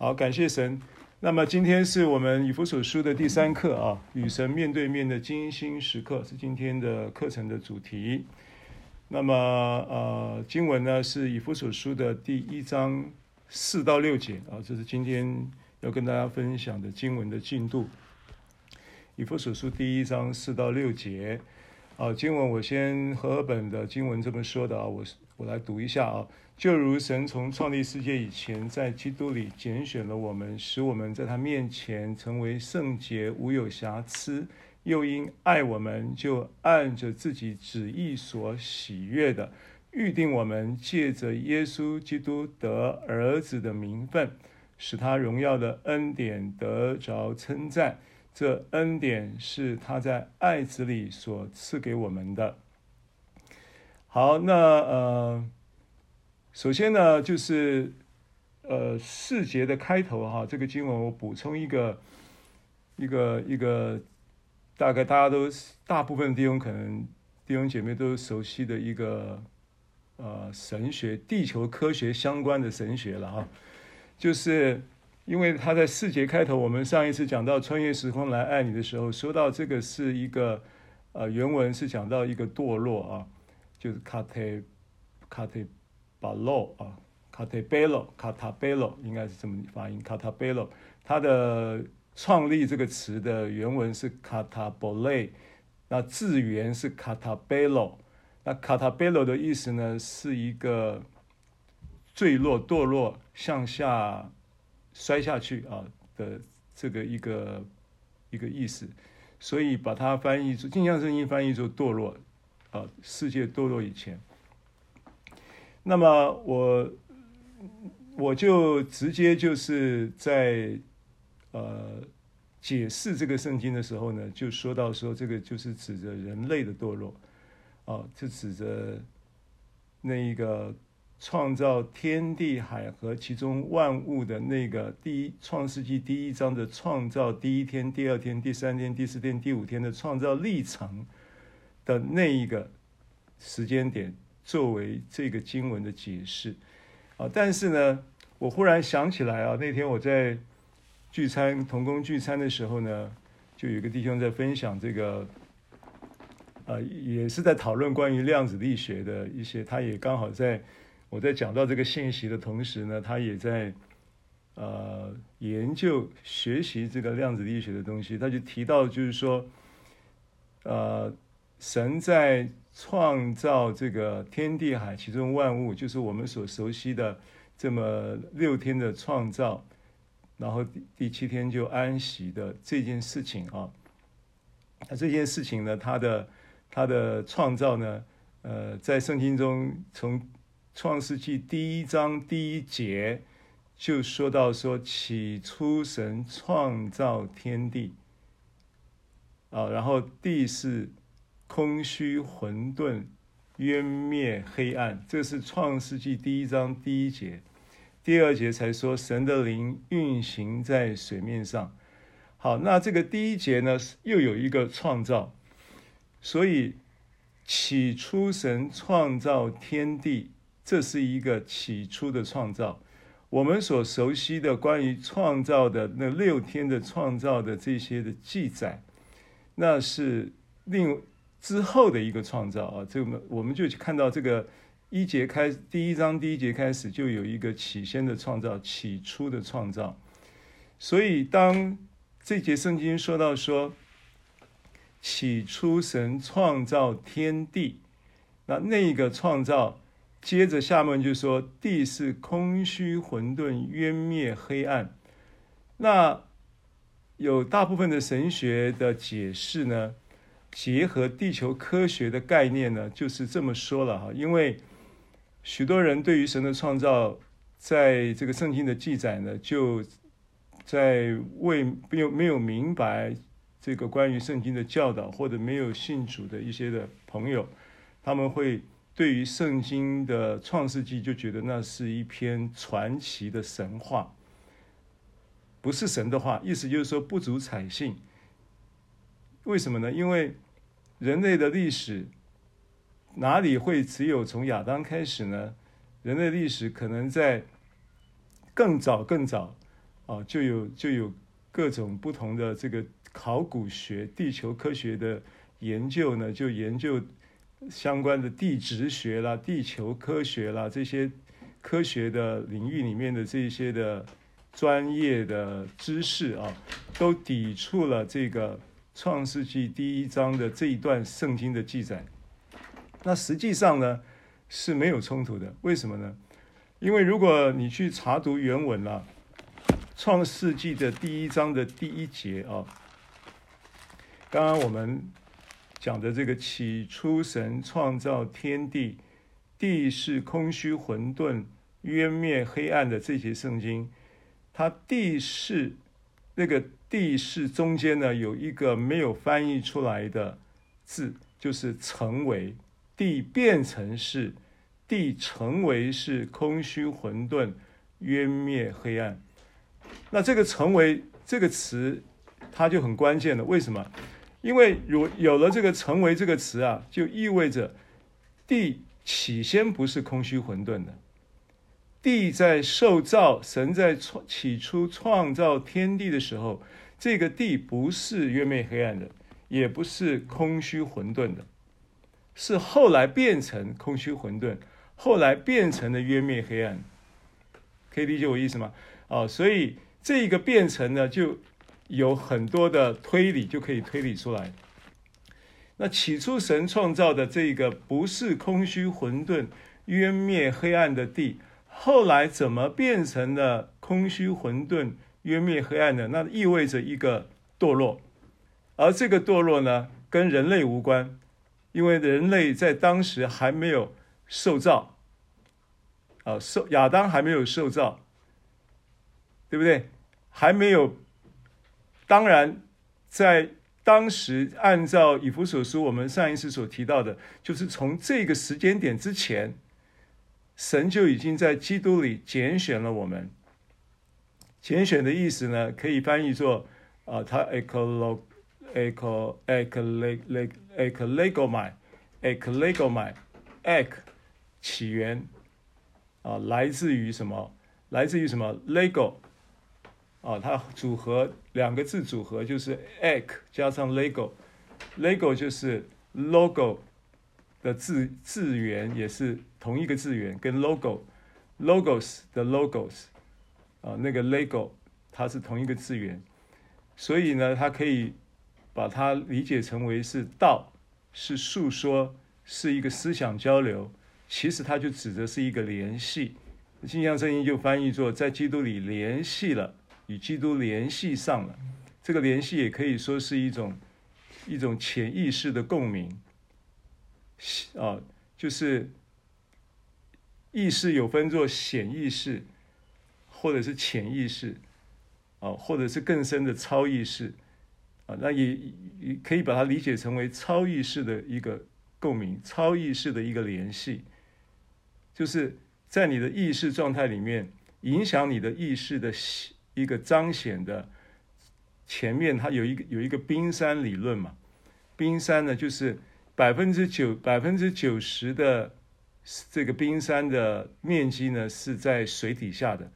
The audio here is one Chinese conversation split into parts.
好，感谢神。那么今天是我们以弗所书的第三课啊，与神面对面的精心时刻是今天的课程的主题。那么呃，经文呢是以弗所书的第一章四到六节啊，这是今天要跟大家分享的经文的进度。以弗所书第一章四到六节啊，经文我先和合本的经文这么说的啊，我是我来读一下啊。就如神从创立世界以前，在基督里拣选了我们，使我们在他面前成为圣洁、无有瑕疵；又因爱我们，就按着自己旨意所喜悦的，预定我们借着耶稣基督得儿子的名分，使他荣耀的恩典得着称赞。这恩典是他在爱子里所赐给我们的。好，那呃。首先呢，就是呃四节的开头哈，这个经文我补充一个一个一个大概大家都大部分弟兄可能弟兄姐妹都熟悉的一个呃神学地球科学相关的神学了哈，就是因为他在四节开头，我们上一次讲到穿越时空来爱你的时候，说到这个是一个呃原文是讲到一个堕落啊，就是卡特卡特。巴洛啊，卡特贝洛，卡塔贝洛应该是这么发音。卡塔贝洛，它的创立这个词的原文是卡塔波雷，那字源是卡塔贝洛。那卡塔贝洛的意思呢，是一个坠落、堕落、向下摔下去啊的这个一个一个意思，所以把它翻译出，镜像声音翻译出堕落啊，世界堕落以前。那么我我就直接就是在呃解释这个圣经的时候呢，就说到说这个就是指着人类的堕落啊，就指着那一个创造天地海和其中万物的那个第一创世纪第一章的创造第一天、第二天、第三天、第四天、第五天的创造历程的那一个时间点。作为这个经文的解释，啊，但是呢，我忽然想起来啊，那天我在聚餐同工聚餐的时候呢，就有个弟兄在分享这个，呃，也是在讨论关于量子力学的一些，他也刚好在我在讲到这个信息的同时呢，他也在呃研究学习这个量子力学的东西，他就提到就是说，呃，神在。创造这个天地海其中万物，就是我们所熟悉的这么六天的创造，然后第七天就安息的这件事情啊。那这件事情呢，它的它的创造呢，呃，在圣经中从创世纪第一章第一节就说到说，起初神创造天地啊，然后地是。空虚混沌，渊灭黑暗，这是创世纪第一章第一节。第二节才说神的灵运行在水面上。好，那这个第一节呢，又有一个创造。所以起初神创造天地，这是一个起初的创造。我们所熟悉的关于创造的那六天的创造的这些的记载，那是另。之后的一个创造啊，这个我们就看到这个一节开第一章第一节开始就有一个起先的创造，起初的创造。所以当这节圣经说到说起初神创造天地，那那个创造接着下面就说地是空虚混沌，渊灭黑暗。那有大部分的神学的解释呢，结合地球科学的概念呢，就是这么说了哈。因为许多人对于神的创造，在这个圣经的记载呢，就在未没有没有明白这个关于圣经的教导，或者没有信主的一些的朋友，他们会对于圣经的创世纪就觉得那是一篇传奇的神话，不是神的话，意思就是说不足采信。为什么呢？因为人类的历史哪里会只有从亚当开始呢？人类历史可能在更早更早啊，就有就有各种不同的这个考古学、地球科学的研究呢，就研究相关的地质学啦、地球科学啦这些科学的领域里面的这些的专业的知识啊，都抵触了这个创世纪第一章的这一段圣经的记载。那实际上呢是没有冲突的，为什么呢？因为如果你去查读原文了，《创世纪》的第一章的第一节啊，刚刚我们讲的这个起初神创造天地，地是空虚混沌、渊面黑暗的这些圣经，它地是那个地是中间呢有一个没有翻译出来的字，就是成为地变成是。地成为是空虚混沌、渊灭黑暗。那这个“成为”这个词，它就很关键了。为什么？因为有有了这个“成为”这个词啊，就意味着地起先不是空虚混沌的。地在受造，神在创起初创造天地的时候，这个地不是渊面黑暗的，也不是空虚混沌的，是后来变成空虚混沌。后来变成了渊面黑暗，可以理解我意思吗？哦，所以这个变成呢，就有很多的推理就可以推理出来。那起初神创造的这个不是空虚混沌、渊灭黑暗的地，后来怎么变成了空虚混沌、渊灭黑暗的？那意味着一个堕落，而这个堕落呢，跟人类无关，因为人类在当时还没有。受造，啊，受亚当还没有受造，对不对？还没有。当然，在当时，按照以弗所书我们上一次所提到的，就是从这个时间点之前，神就已经在基督里拣选了我们。拣选的意思呢，可以翻译作啊，它 ekolo eko ekle eklegomai eklegomai ek。起源啊，来自于什么？来自于什么？Lego 啊，它组合两个字组合就是 egg 加上 Lego，Lego 就是 logo 的字字源，也是同一个字源，跟 logo，logos 的 logos 啊，那个 Lego 它是同一个字源，所以呢，它可以把它理解成为是道，是诉说，是一个思想交流。其实它就指的是一个联系，新约圣经就翻译作在基督里联系了，与基督联系上了。这个联系也可以说是一种一种潜意识的共鸣，啊，就是意识有分作显意识，或者是潜意识，啊，或者是更深的超意识，啊，那也也可以把它理解成为超意识的一个共鸣，超意识的一个联系。就是在你的意识状态里面，影响你的意识的一个彰显的前面，它有一个有一个冰山理论嘛。冰山呢，就是百分之九百分之九十的这个冰山的面积呢是在水底下的。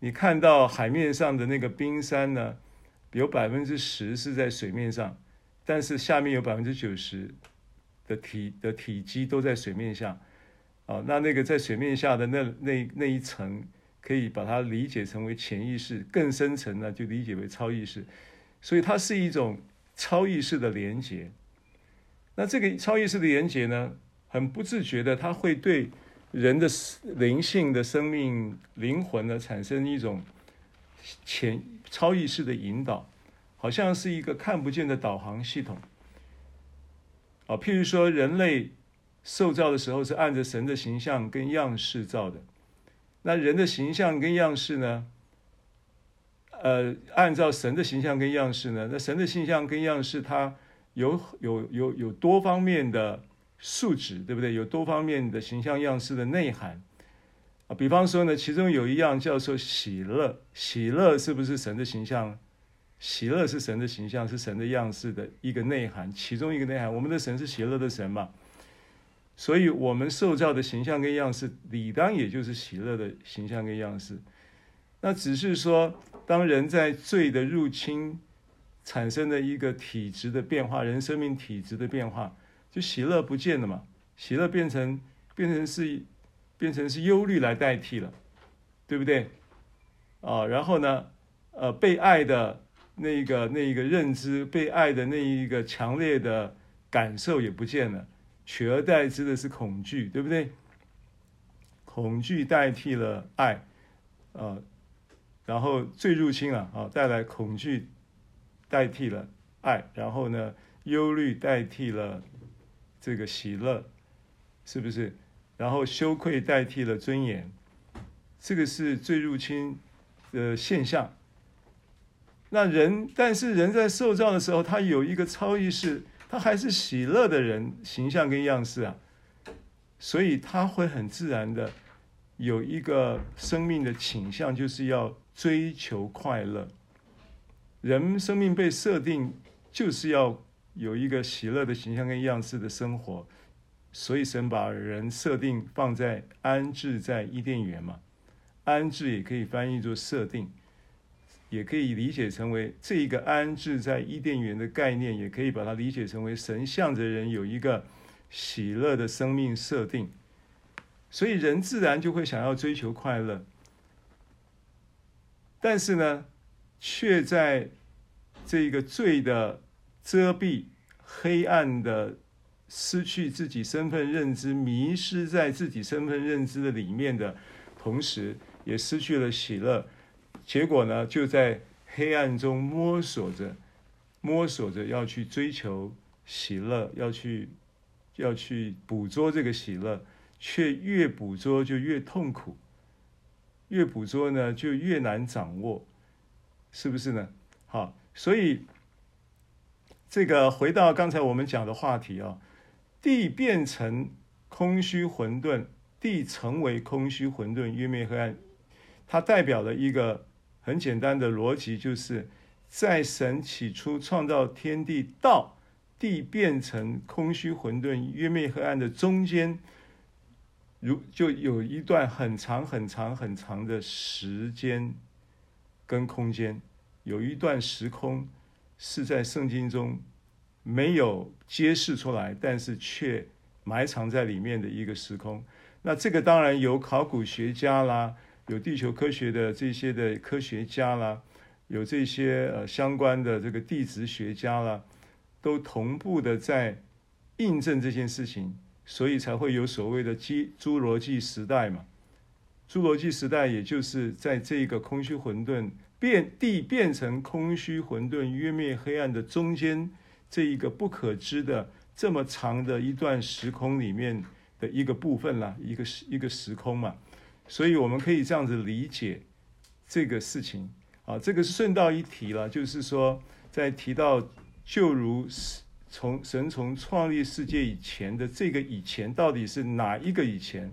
你看到海面上的那个冰山呢，有百分之十是在水面上，但是下面有百分之九十的体的体积都在水面下。啊，那那个在水面下的那那那一层，可以把它理解成为潜意识，更深层呢就理解为超意识，所以它是一种超意识的连接。那这个超意识的连接呢，很不自觉的，它会对人的灵性的生命灵魂呢产生一种潜超意识的引导，好像是一个看不见的导航系统。啊，譬如说人类。受造的时候是按着神的形象跟样式造的，那人的形象跟样式呢？呃，按照神的形象跟样式呢？那神的形象跟样式，它有有有有多方面的素质，对不对？有多方面的形象样式的内涵啊。比方说呢，其中有一样叫做喜乐，喜乐是不是神的形象？喜乐是神的形象，是神的样式的一个内涵，其中一个内涵。我们的神是喜乐的神嘛？所以，我们受造的形象跟样式，理当也就是喜乐的形象跟样式。那只是说，当人在罪的入侵产生的一个体质的变化，人生命体质的变化，就喜乐不见了嘛，喜乐变成变成是变成是忧虑来代替了，对不对？啊，然后呢，呃，被爱的那个那一个认知，被爱的那一个强烈的感受也不见了，取而代之的是恐惧，对不对？恐惧代替了爱，呃，然后最入侵了啊，带来恐惧，代替了爱，然后呢，忧虑代替了这个喜乐，是不是？然后羞愧代替了尊严，这个是最入侵的现象。那人，但是人在受造的时候，他有一个超意识，他还是喜乐的人形象跟样式啊，所以他会很自然的有一个生命的倾向，就是要追求快乐。人生命被设定就是要有一个喜乐的形象跟样式的生活，所以神把人设定放在安置在伊甸园嘛，安置也可以翻译作设定。也可以理解成为这一个安置在伊甸园的概念，也可以把它理解成为神向着人有一个喜乐的生命设定，所以人自然就会想要追求快乐，但是呢，却在这个罪的遮蔽、黑暗的失去自己身份认知、迷失在自己身份认知的里面的同时，也失去了喜乐。结果呢，就在黑暗中摸索着，摸索着要去追求喜乐，要去要去捕捉这个喜乐，却越捕捉就越痛苦，越捕捉呢就越难掌握，是不是呢？好，所以这个回到刚才我们讲的话题啊，地变成空虚混沌，地成为空虚混沌，渊面黑暗，它代表了一个。很简单的逻辑，就是在神起初创造天地到地变成空虚混沌、渊面黑暗的中间，如就有一段很长很长很长的时间跟空间，有一段时空是在圣经中没有揭示出来，但是却埋藏在里面的一个时空。那这个当然有考古学家啦。有地球科学的这些的科学家啦，有这些呃相关的这个地质学家啦，都同步的在印证这件事情，所以才会有所谓的基侏罗纪时代嘛。侏罗纪时代也就是在这个空虚混沌变地变成空虚混沌湮灭黑暗的中间这一个不可知的这么长的一段时空里面的一个部分啦，一个时一个时空嘛。所以我们可以这样子理解这个事情啊，这个顺道一提了，就是说，在提到就如从神从创立世界以前的这个以前到底是哪一个以前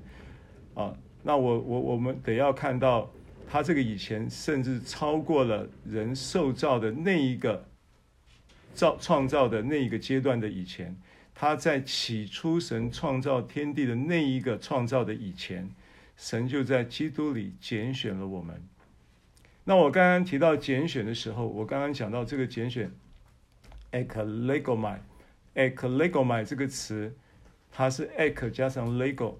啊？那我我我们得要看到他这个以前，甚至超过了人受造的那一个造创造的那一个阶段的以前，他在起初神创造天地的那一个创造的以前。神就在基督里拣选了我们。那我刚刚提到拣选的时候，我刚刚讲到这个拣选，eklegomai，eklegomai 这个词，它是 ek 加上 lego。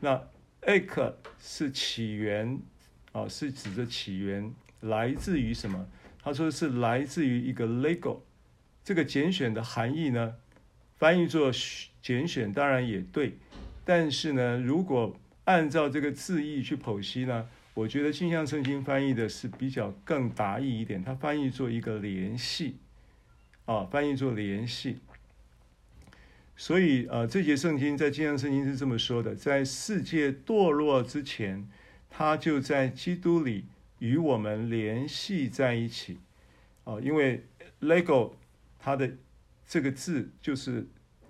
那 ek 是起源，啊，是指着起源，来自于什么？他说是来自于一个 lego。这个拣选的含义呢，翻译作拣选当然也对，但是呢，如果按照这个字义去剖析呢，我觉得镜像圣经翻译的是比较更达意一点。它翻译做一个联系，啊，翻译做联系。所以呃，这节圣经在镜像圣经是这么说的：在世界堕落之前，他就在基督里与我们联系在一起。啊，因为 Lego 它的这个字就是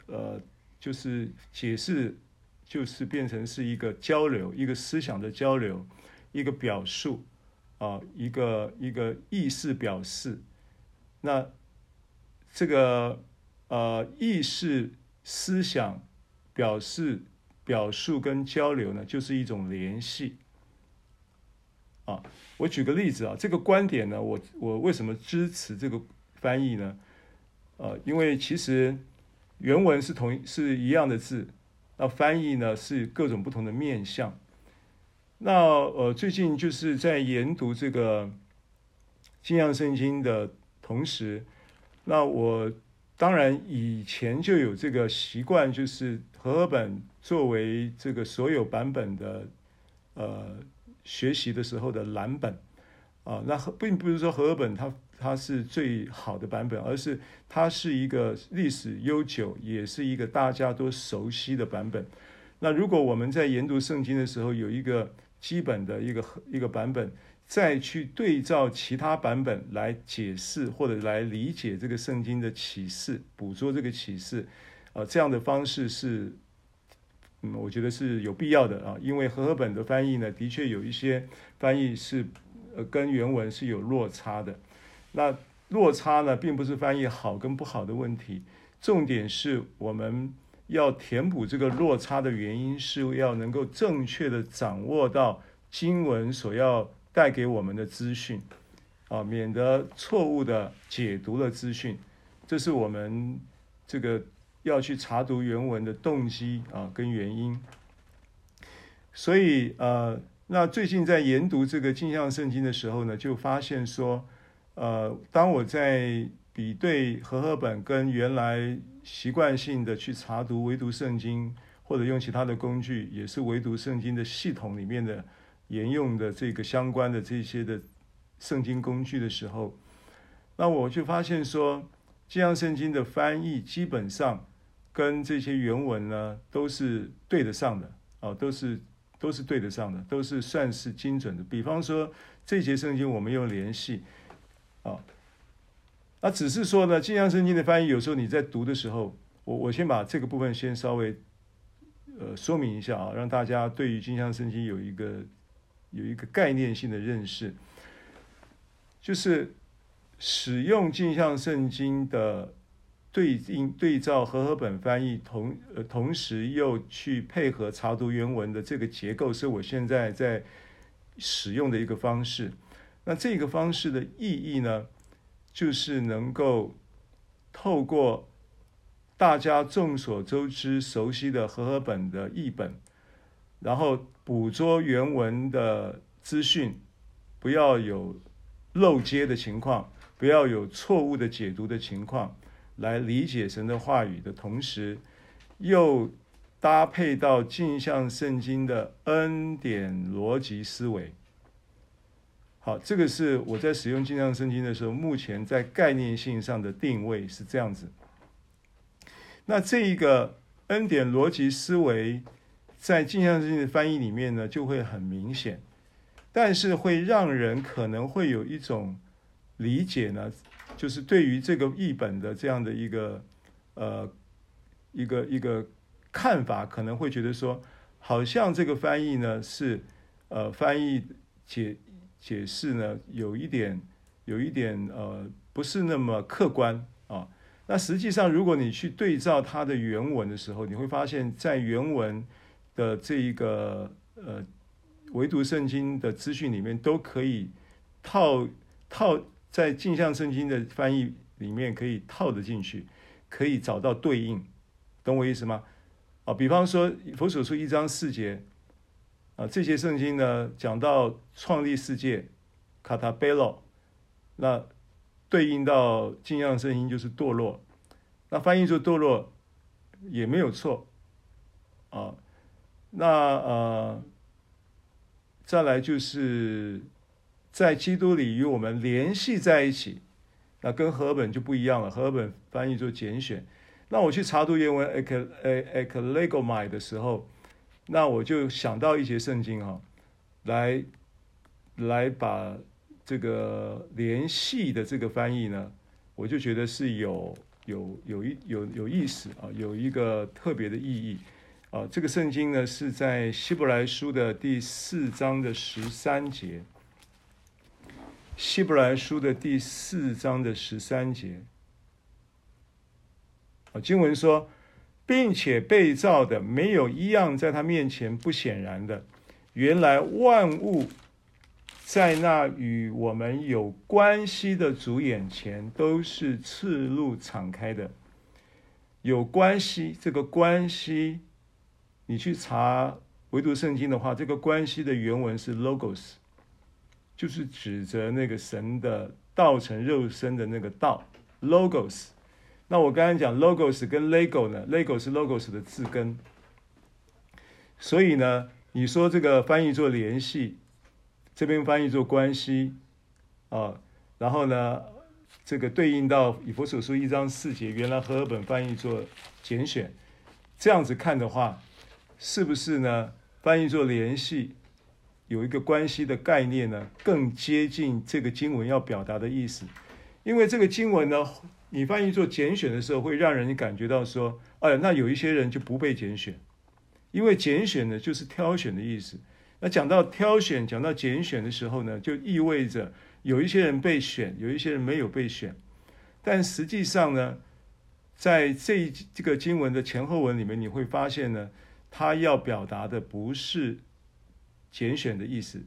呃，就是解释。就是变成是一个交流，一个思想的交流，一个表述，啊，一个一个意识表示。那这个呃意识、思想、表示、表述跟交流呢，就是一种联系。啊。我举个例子啊，这个观点呢，我我为什么支持这个翻译呢？呃，因为其实原文是同是一样的字，那翻译呢是各种不同的面向。那呃，最近就是在研读这个金像圣经的同时，那我当然以前就有这个习惯，就是和合本作为这个所有版本的呃学习的时候的蓝本啊。那并不是说和合本它它是最好的版本，而是它是一个历史悠久，也是一个大家都熟悉的版本。那如果我们在研读圣经的时候有一个基本的一个一个版本，再去对照其他版本来解释或者来理解这个圣经的启示，捕捉这个启示，啊，这样的方式是，嗯，我觉得是有必要的啊，因为和合本的翻译呢，的确有一些翻译是，呃，跟原文是有落差的。那落差呢，并不是翻译好跟不好的问题，重点是我们。要填补这个落差的原因，是要能够正确的掌握到经文所要带给我们的资讯，啊，免得错误的解读了资讯。这是我们这个要去查读原文的动机啊，跟原因。所以呃，那最近在研读这个镜像圣经的时候呢，就发现说，呃，当我在比对和合本跟原来。习惯性的去查读唯读圣经，或者用其他的工具，也是唯读圣经的系统里面的沿用的这个相关的这些的圣经工具的时候，那我就发现说，这样圣经的翻译基本上跟这些原文呢都是对得上的啊，都是都是对得上的，都是算是精准的。比方说这节圣经我们用联系啊。那只是说呢，镜像圣经的翻译有时候你在读的时候，我我先把这个部分先稍微呃说明一下啊，让大家对于镜像圣经有一个有一个概念性的认识，就是使用镜像圣经的对应对照和合本翻译同呃同时又去配合查读原文的这个结构，是我现在在使用的一个方式。那这个方式的意义呢，就是能够透过大家众所周知、熟悉的和合本的译本，然后捕捉原文的资讯，不要有漏接的情况，不要有错误的解读的情况，来理解神的话语的同时，又搭配到镜像圣经的恩典逻辑思维。好，这个是我在使用镜像圣经的时候，目前在概念性上的定位是这样子。那这一个恩典逻辑思维，在镜像圣经的翻译里面呢，就会很明显，但是会让人可能会有一种理解呢，就是对于这个译本的这样的一个呃一个一个看法，可能会觉得说，好像这个翻译呢是呃翻译解。解释呢，有一点，有一点，呃，不是那么客观啊。那实际上，如果你去对照它的原文的时候，你会发现在原文的这一个呃唯独圣经的资讯里面，都可以套套在镜像圣经的翻译里面可以套得进去，可以找到对应，懂我意思吗？啊，比方说《佛所书》一章四节。啊，这些圣经呢，讲到创立世界，卡塔贝洛，那对应到镜像圣经就是堕落，那翻译做堕落也没有错，啊，那呃，再来就是在基督里与我们联系在一起，那跟和合本就不一样了，和合本翻译做拣选，那我去查读原文 ek ek eklekomai 的时候。那我就想到一些圣经哈，来来把这个联系的这个翻译呢，我就觉得是有有有一有有意思啊，有一个特别的意义啊。这个圣经呢是在希伯来书的第四章的十三节，希伯来书的第四章的十三节啊，经文说。并且被造的没有一样在他面前不显然的。原来万物在那与我们有关系的主眼前，都是赤露敞开的。有关系，这个关系，你去查唯独圣经的话，这个关系的原文是 logos，就是指着那个神的道成肉身的那个道 logos。那我刚才讲 logos 跟 lego 呢，lego 是 logos 的字根，所以呢，你说这个翻译做联系，这边翻译做关系，啊，然后呢，这个对应到以弗所书一章四节，原来和合本翻译做拣选，这样子看的话，是不是呢？翻译做联系，有一个关系的概念呢，更接近这个经文要表达的意思，因为这个经文呢。你翻译做拣选的时候，会让人感觉到说，哎，那有一些人就不被拣选，因为拣选呢就是挑选的意思。那讲到挑选，讲到拣选的时候呢，就意味着有一些人被选，有一些人没有被选。但实际上呢，在这这个经文的前后文里面，你会发现呢，他要表达的不是拣选的意思，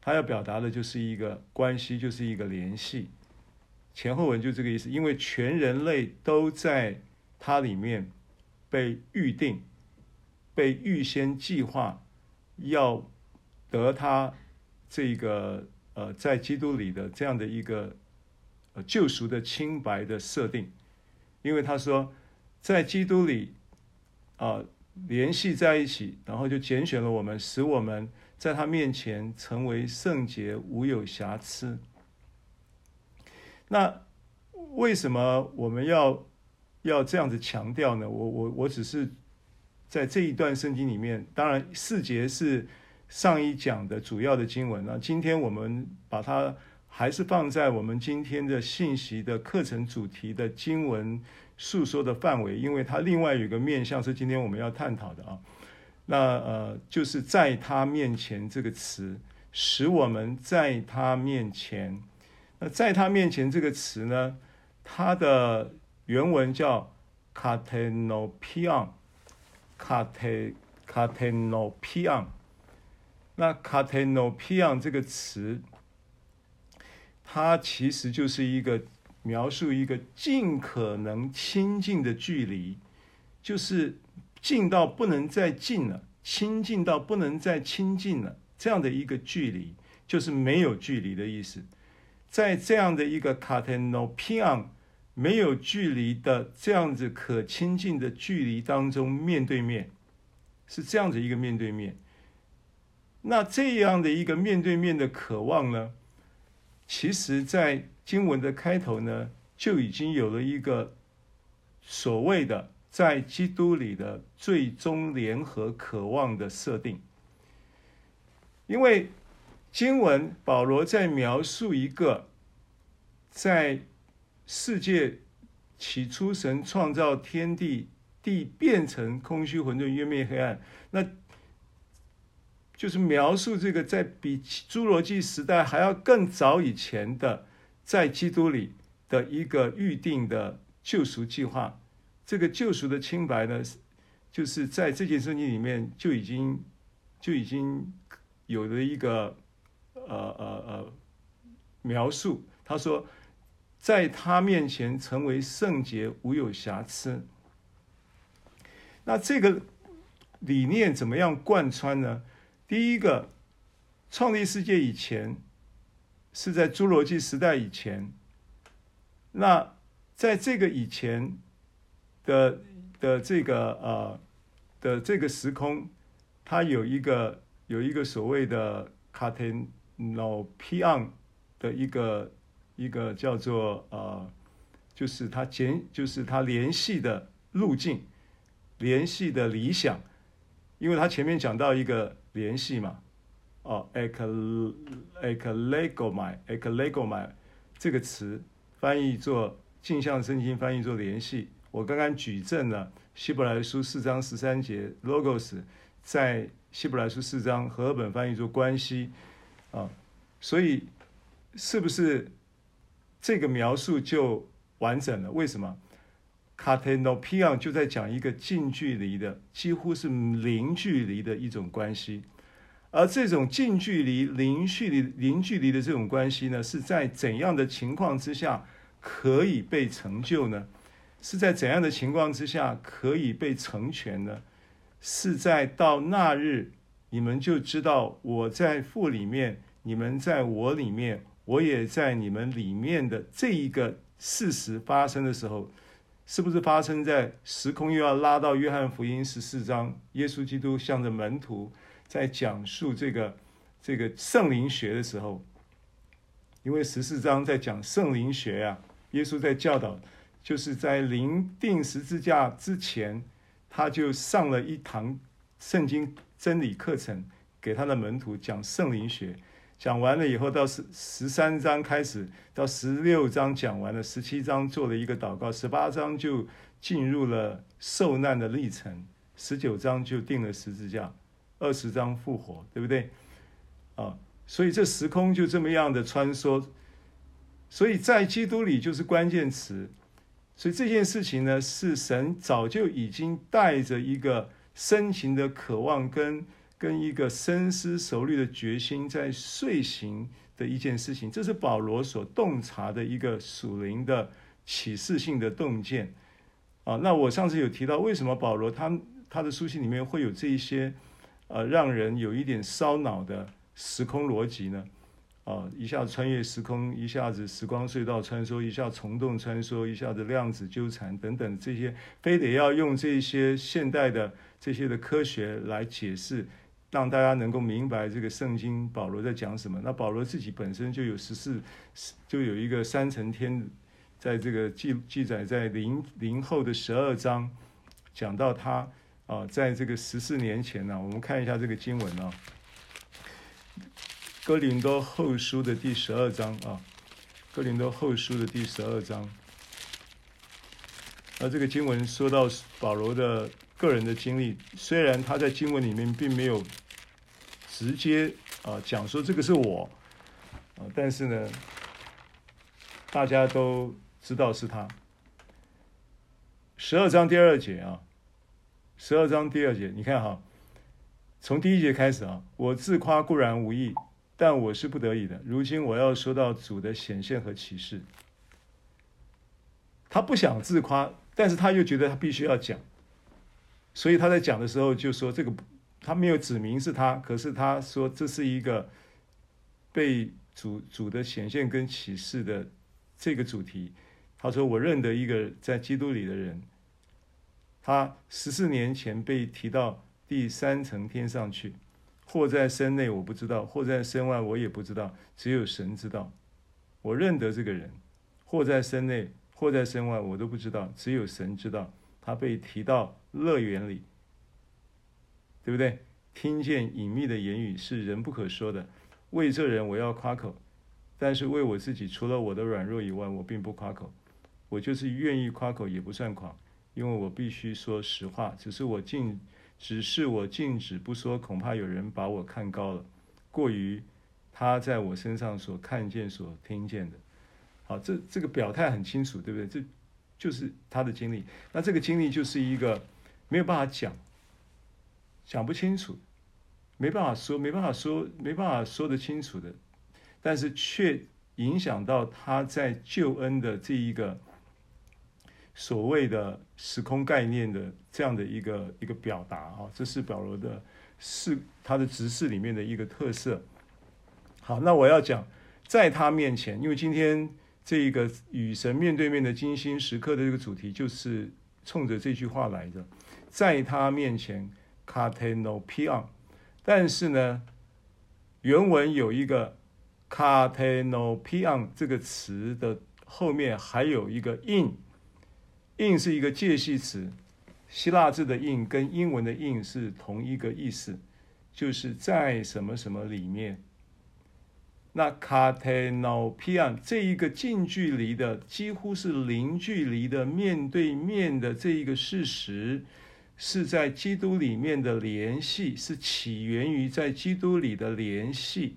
他要表达的就是一个关系，就是一个联系。前后文就这个意思，因为全人类都在它里面被预定、被预先计划，要得他这个呃在基督里的这样的一个呃救赎的清白的设定。因为他说，在基督里啊、联系在一起，然后就拣选了我们，使我们在他面前成为圣洁，无有瑕疵。那为什么我们要要这样子强调呢？我我我只是在这一段圣经里面，当然四节是上一讲的主要的经文。那今天我们把它还是放在我们今天的信息的课程主题的经文述说的范围，因为它另外有一个面向是今天我们要探讨的啊。那呃，就是在他面前这个词，使我们在他面前。那在他面前这个词呢，它的原文叫 katenopion，kate，katenopion。那 katenopion 这个词，它其实就是一个描述一个尽可能亲近的距离，就是近到不能再近了，亲近到不能再亲近了，这样的一个距离，就是没有距离的意思。在这样的一个 katenopion 没有距离的这样子可亲近的距离当中，面对面是这样子一个面对面。那这样的一个面对面的渴望呢，其实在经文的开头呢，就已经有了一个所谓的在基督里的最终联合渴望的设定，因为。经文保罗在描述一个，在世界起初神创造天地，地变成空虚混沌，渊灭黑暗，那就是描述这个在比侏罗纪时代还要更早以前的，在基督里的一个预定的救赎计划。这个救赎的清白呢，就是在这件圣经里面就已经就已经有了一个。呃呃呃，描述他说，在他面前成为圣洁，无有瑕疵。那这个理念怎么样贯穿呢？第一个，创立世界以前是在侏罗纪时代以前。那在这个以前的的这个呃的这个时空，它有一个有一个所谓的卡天。nopion 的一个一个叫做呃，就是他联就是他联系的路径，联系的理想，因为他前面讲到一个联系嘛，哦，eklegomai，eklegomai 这个词翻译作镜像圣经翻译作联系，我刚刚举证了希伯来书四章十三节 logos 在希伯来书四章和本翻译作关系。啊，所以是不是这个描述就完整了？为什么 catenopion 就在讲一个近距离的，几乎是零距离的一种关系，而这种近距离、零距离、零距离的这种关系呢，是在怎样的情况之下可以被成就呢？是在怎样的情况之下可以被成全呢？是在到那日，你们就知道我在父里面，你们在我里面，我也在你们里面的这一个事实发生的时候，是不是发生在时空又要拉到约翰福音十四章，耶稣基督向着门徒。在讲述这个这个圣灵学的时候，因为十四章在讲圣灵学呀、耶稣在教导，就是在临定十字架之前，他就上了一堂圣经真理课程，给他的门徒讲圣灵学。讲完了以后，到十十三章开始，到十六章讲完了，十七章做了一个祷告，十八章就进入了受难的历程，十九章就定了十字架。二十章复活，对不对？啊，所以这时空就这么样的穿梭，所以在基督里就是关键词。所以这件事情呢，是神早就已经带着一个深情的渴望跟跟一个深思熟虑的决心在遂行的一件事情。这是保罗所洞察的一个属灵的启示性的洞见。啊，那我上次有提到，为什么保罗他他的书信里面会有这一些？呃，让人有一点烧脑的时空逻辑呢，啊，一下子穿越时空，一下子时光隧道穿梭，一下虫洞穿梭，一下子量子纠缠等等这些，非得要用这些现代的这些的科学来解释，让大家能够明白这个圣经保罗在讲什么。那保罗自己本身就有十四，就有一个三层天，在这个记记载在林林后的十二章，讲到他。啊，在这个十四年前呢、我们看一下这个经文啊，《哥林多后书》的第十二章啊，《哥林多后书》的第十二章。那这个经文说到保罗的个人的经历，虽然他在经文里面并没有直接啊讲说这个是我啊，但是呢，大家都知道是他。十二章第二节啊。十二章第二节，你看哈，从第一节开始啊，我自夸固然无益，但我是不得已的。如今我要说到主的显现和启示。他不想自夸，但是他又觉得他必须要讲，所以他在讲的时候就说这个，他没有指明是他，可是他说这是一个被主主的显现跟启示的这个主题。他说我认得一个在基督里的人。他十四年前被提到第三层天上去，或在身内我不知道，或在身外我也不知道，只有神知道。我认得这个人，或在身内，或在身外，我都不知道，只有神知道。他被提到乐园里，对不对？听见隐秘的言语是人不可说的。为这人我要夸口，但是为我自己，除了我的软弱以外，我并不夸口。我就是愿意夸口，也不算狂。因为我必须说实话，只是我尽，只是我禁止不说，恐怕有人把我看高了，过于他在我身上所看见、所听见的。好，这这个表态很清楚，对不对？这就是他的经历。那这个经历就是一个没有办法讲，讲不清楚，没办法说，没办法说，没办法说得清楚的，但是却影响到他在救恩的这一个。所谓的时空概念的这样的一个一个表达啊，这是保罗的是他的执事里面的一个特色。好，那我要讲在他面前，因为今天这一个与神面对面的精心时刻的这个主题就是冲着这句话来的，在他面前，carte no pi on 但是呢，原文有一个 carte no pi on 这个词的后面还有一个 in。In 是一个介系词，希腊字的 in 跟英文的 in 是同一个意思，就是在什么什么里面。那 katenopion 这一个近距离的，几乎是零距离的面对面的这一个事实，是在基督里面的联系，是起源于在基督里的联系，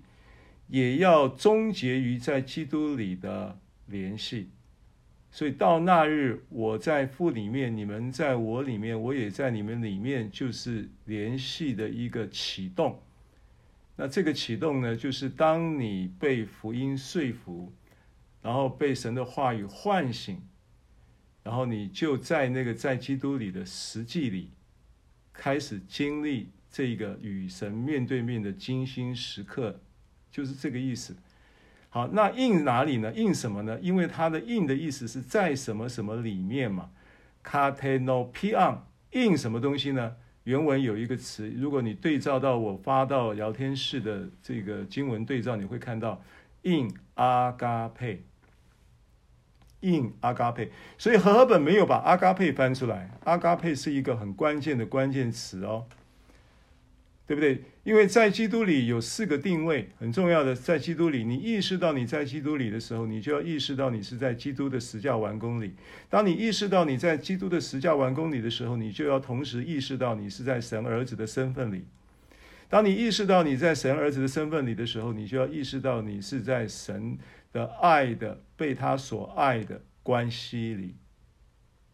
也要终结于在基督里的联系。所以到那日，我在父里面，你们在我里面，我也在你们里面，就是联系的一个启动。那这个启动呢，就是当你被福音说服，然后被神的话语唤醒，然后你就在那个在基督里的实际里，开始经历这个与神面对面的精心时刻，就是这个意思。好，那 in 哪里呢？in 什么呢？因为它的 in 的意思是在什么什么里面嘛。kateinopion，in 什么东西呢？原文有一个词，如果你对照到我发到聊天室的这个经文对照，你会看到 in agape，in agape。所以和合本没有把 agape 翻出来，agape 是一个很关键的关键词哦。对不对？因为在基督里有四个定位，很重要的。在基督里，你意识到你在基督里的时候，你就要意识到你是在基督的十架完工里。当你意识到你在基督的十架完工里的时候，你就要同时意识到你是在神儿子的身份里。当你意识到你在神儿子的身份里的时候，你就要意识到你是在神的爱的被他所爱的关系里，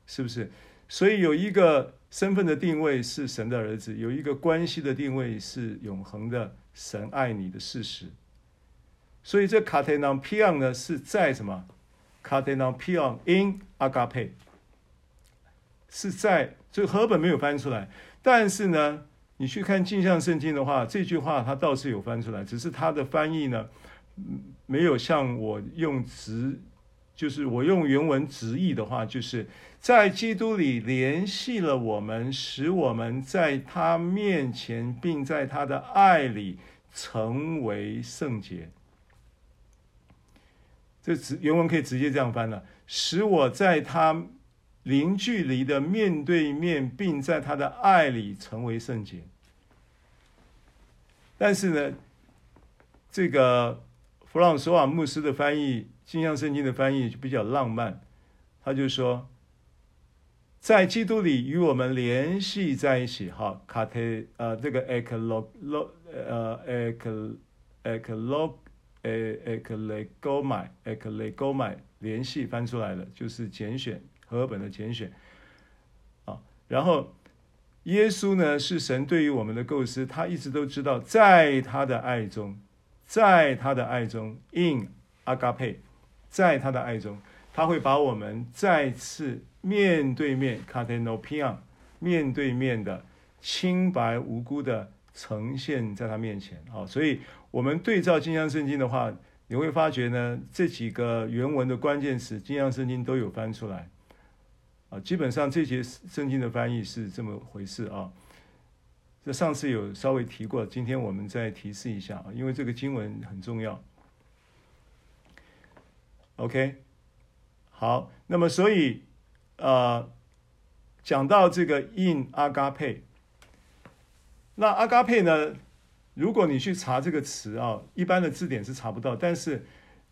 是不是？所以有一个。身份的定位是神的儿子，有一个关系的定位是永恒的神爱你的事实。所以这 kateinapion 呢是在什么？kateinapion in agape 是在，所以和本没有翻出来，但是呢，你去看镜像圣经的话，这句话它倒是有翻出来，只是它的翻译呢，没有像我用直，就是我用原文直译的话，就是。在基督里联系了我们，使我们在他面前，并在他的爱里成为圣洁。这直原文可以直接这样翻了：使我在他零距离的面对面，并在他的爱里成为圣洁。但是呢，这个弗朗索瓦牧师的翻译，镜像圣经的翻译就比较浪漫，他就说。在基督里与我们联系在一起，哈，卡特，呃，这个 eklo lo，呃，ek eklo，呃，eklegomai，eklegomai 联系翻出来了，就是简选和合本的简选，啊，然后耶稣呢是神对于我们的构思，他一直都知道，在他的爱中，在他的爱中，in agape，在他的爱中，他会把我们再次。面对面，catenopion 面对面的清白无辜的呈现在他面前。好，所以我们对照镜像圣经的话，你会发觉呢，这几个原文的关键词，镜像圣经都有翻出来。啊，基本上这节圣经的翻译是这么回事啊。这上次有稍微提过，今天我们再提示一下啊，因为这个经文很重要。OK，好，那么所以。呃，讲到这个 in agape，那 agape 呢？如果你去查这个词啊，一般的字典是查不到。但是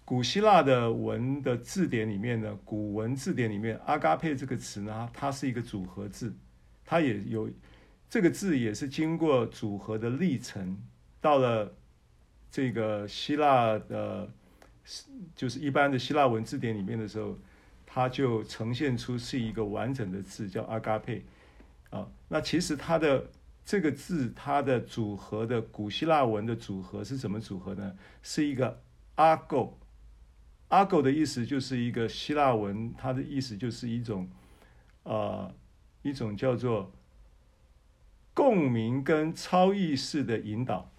古希腊的文的字典里面呢，古文字典里面 agape 这个词呢，它是一个组合字，它也有这个字也是经过组合的历程，到了这个希腊的，是就是一般的希腊文字典里面的时候。它就呈现出是一个完整的字，叫阿嘎佩，啊，那其实它的这个字，它的组合的古希腊文的组合是怎么组合呢？是一个阿狗，阿狗的意思就是一个希腊文，它的意思就是一种，呃，一种叫做共鸣跟超意识的引导，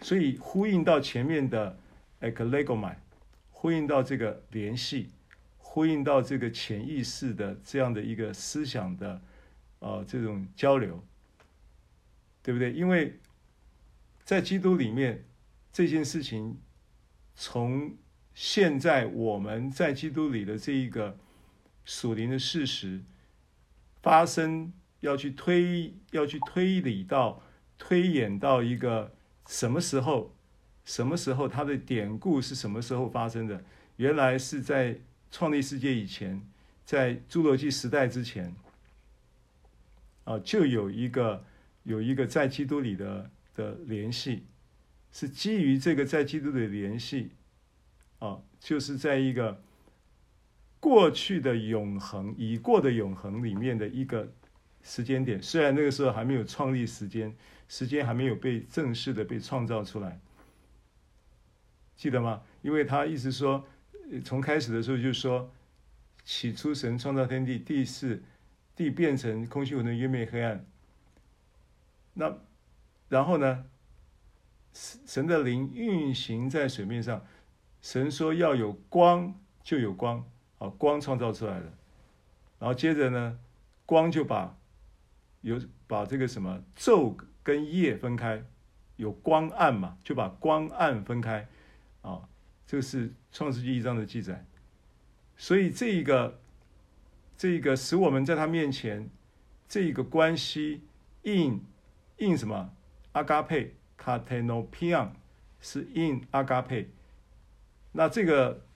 所以呼应到前面的 eklegomai，呼应到这个联系。呼应到这个潜意识的这样的一个思想的，呃，这种交流，对不对？因为在基督里面，这件事情从现在我们在基督里的这一个属灵的事实发生，要去推，要去推理到推演到一个什么时候？什么时候它的典故是什么时候发生的？原来是在。创立世界以前，在侏罗纪时代之前，啊，就有一个有一个在基督里的的联系，是基于这个在基督的联系，啊，就是在一个过去的永恒、已过的永恒里面的一个时间点。虽然那个时候还没有创立时间，时间还没有被正式的被创造出来，记得吗？因为他一直说，从开始的时候就说，起初神创造天地，地是地变成空气混沌，渊面黑暗。那然后呢，神神的灵运行在水面上，神说要有光，就有光，啊，光创造出来了。然后接着呢，光就把有把这个什么昼跟夜分开，有光暗嘛，就把光暗分开，这个是创世纪一章的记载。所以这一个这一个使我们在他面前这一个关系，in in 什么？阿嘎佩，katenopion 是 in 阿嘎佩。那这个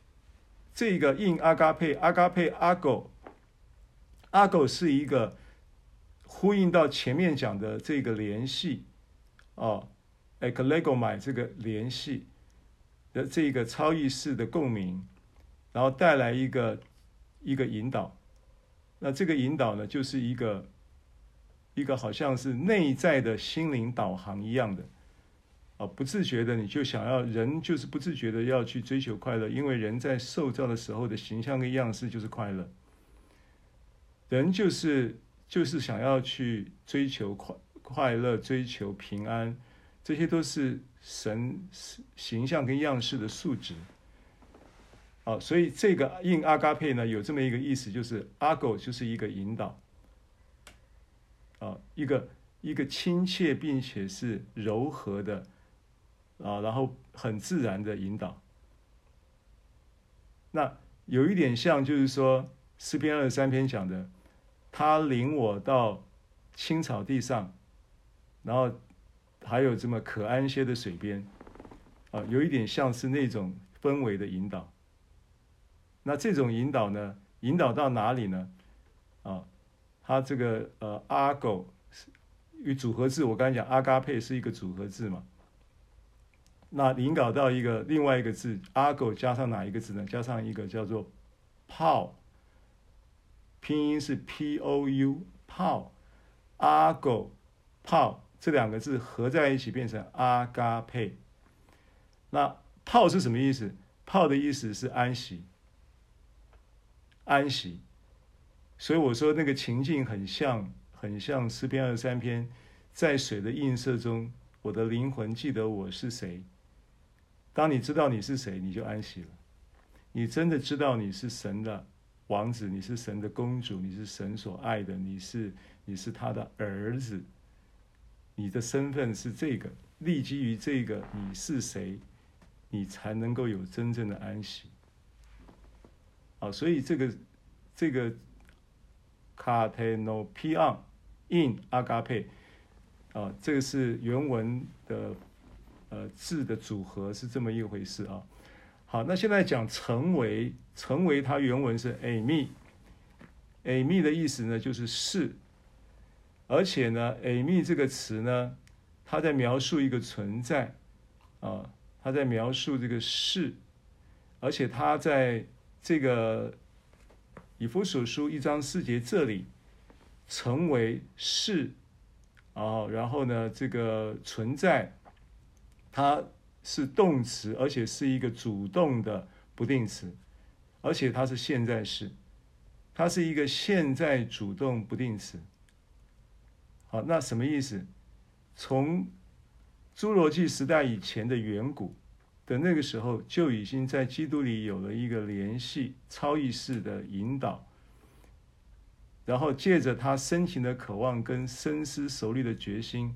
这个 in 阿嘎佩，阿嘎佩阿狗。阿狗是一个呼应到前面讲的这个联系，哦，eklekomai 这个联系的这个超意识的共鸣，然后带来一个一个引导，那这个引导呢，就是一个一个好像是内在的心灵导航一样的，啊，不自觉的你就想要人就是不自觉的要去追求快乐，因为人在受造的时候的形象跟样式就是快乐。人就是就是想要去追求快快乐，追求平安，这些都是神形象跟样式的素质。啊，所以这个印阿嘎佩呢，有这么一个意思，就是阿狗就是一个引导，啊，一个一个亲切并且是柔和的，啊，然后很自然的引导。那有一点像，就是说诗篇二十三篇讲的。他领我到青草地上，然后还有这么可安歇的水边，啊，有一点像是那种氛围的引导。那这种引导呢，引导到哪里呢？啊，他这个呃阿狗与组合字，我刚才讲阿嘎佩是一个组合字嘛。那引导到一个另外一个字，阿狗加上哪一个字呢？加上一个叫做炮。拼音是 P O U 炮，阿狗炮这两个字合在一起变成阿嘎佩。那泡是什么意思？泡的意思是安息，安息。所以我说那个情境很像，很像诗篇二十三篇，在水的映射中，我的灵魂记得我是谁。当你知道你是谁，你就安息了。你真的知道你是神的。王子，你是神的公主，你是神所爱的，你是你是他的儿子，你的身份是这个，立基于这个你是谁，你才能够有真正的安息。啊，所以这个这个 c a t e n o p i o n in 阿嘎佩啊，这个是原文的呃字的组合是这么一回事啊。好，那现在讲成为，成为它原文是 eimi，eimi 的意思呢就是是，而且呢，Amy 这个词呢，它在描述一个存在，啊，它在描述这个是，而且它在这个以弗所书一章四节这里，成为是，啊，然后呢这个存在，它。是动词，而且是一个主动的不定词，而且它是现在式，它是一个现在主动不定词。好，那什么意思？从侏罗纪时代以前的远古的那个时候，就已经在基督里有了一个联系、超意识的引导，然后借着他深情的渴望跟深思熟虑的决心，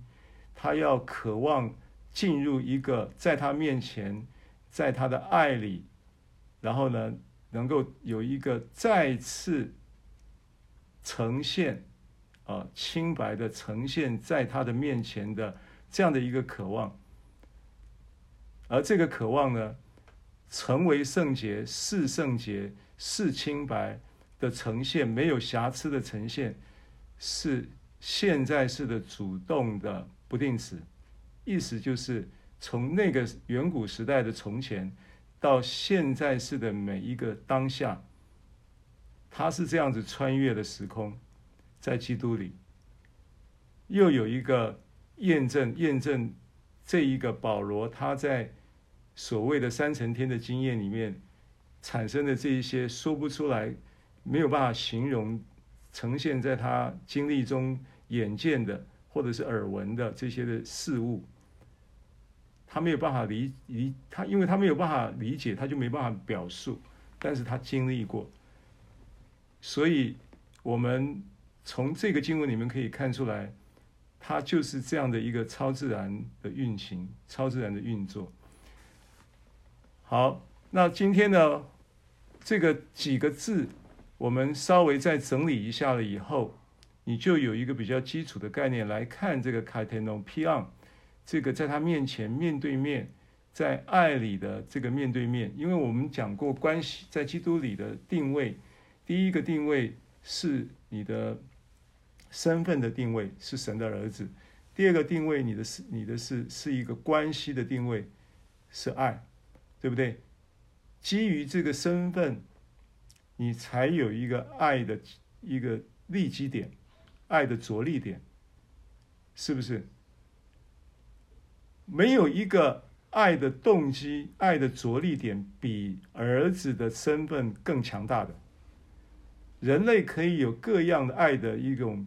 他要渴望。进入一个在他面前，在他的爱里，然后呢，能够有一个再次呈现，啊，清白的呈现在他的面前的这样的一个渴望，而这个渴望呢，成为圣洁、是圣洁、是清白的呈现，没有瑕疵的呈现，是现在式的主动的不定词。意思就是从那个远古时代的从前，到现在式的每一个当下，他是这样子穿越的时空，在基督里，又有一个验证验证这一个保罗他在所谓的三层天的经验里面产生的这一些说不出来、没有办法形容、呈现在他经历中眼见的或者是耳闻的这些的事物，他没有办法理理他，因为他没有办法理解，他就没办法表述。但是他经历过，所以我们从这个经文里面可以看出来，它就是这样的一个超自然的运行、超自然的运作。好，那今天呢，这个几个字，我们稍微再整理一下了以后，你就有一个比较基础的概念来看这个 c a t e n o p i o n 这个在他面前面对面。在爱里的这个面对面，因为我们讲过关系在基督里的定位，第一个定位是你的身份的定位，是神的儿子；第二个定位，你的是你的是是一个关系的定位，是爱，对不对？基于这个身份，你才有一个爱的一个立基点，爱的着力点，是不是？没有一个。爱的动机、爱的着力点比儿子的身份更强大的。人类可以有各样的爱的一种、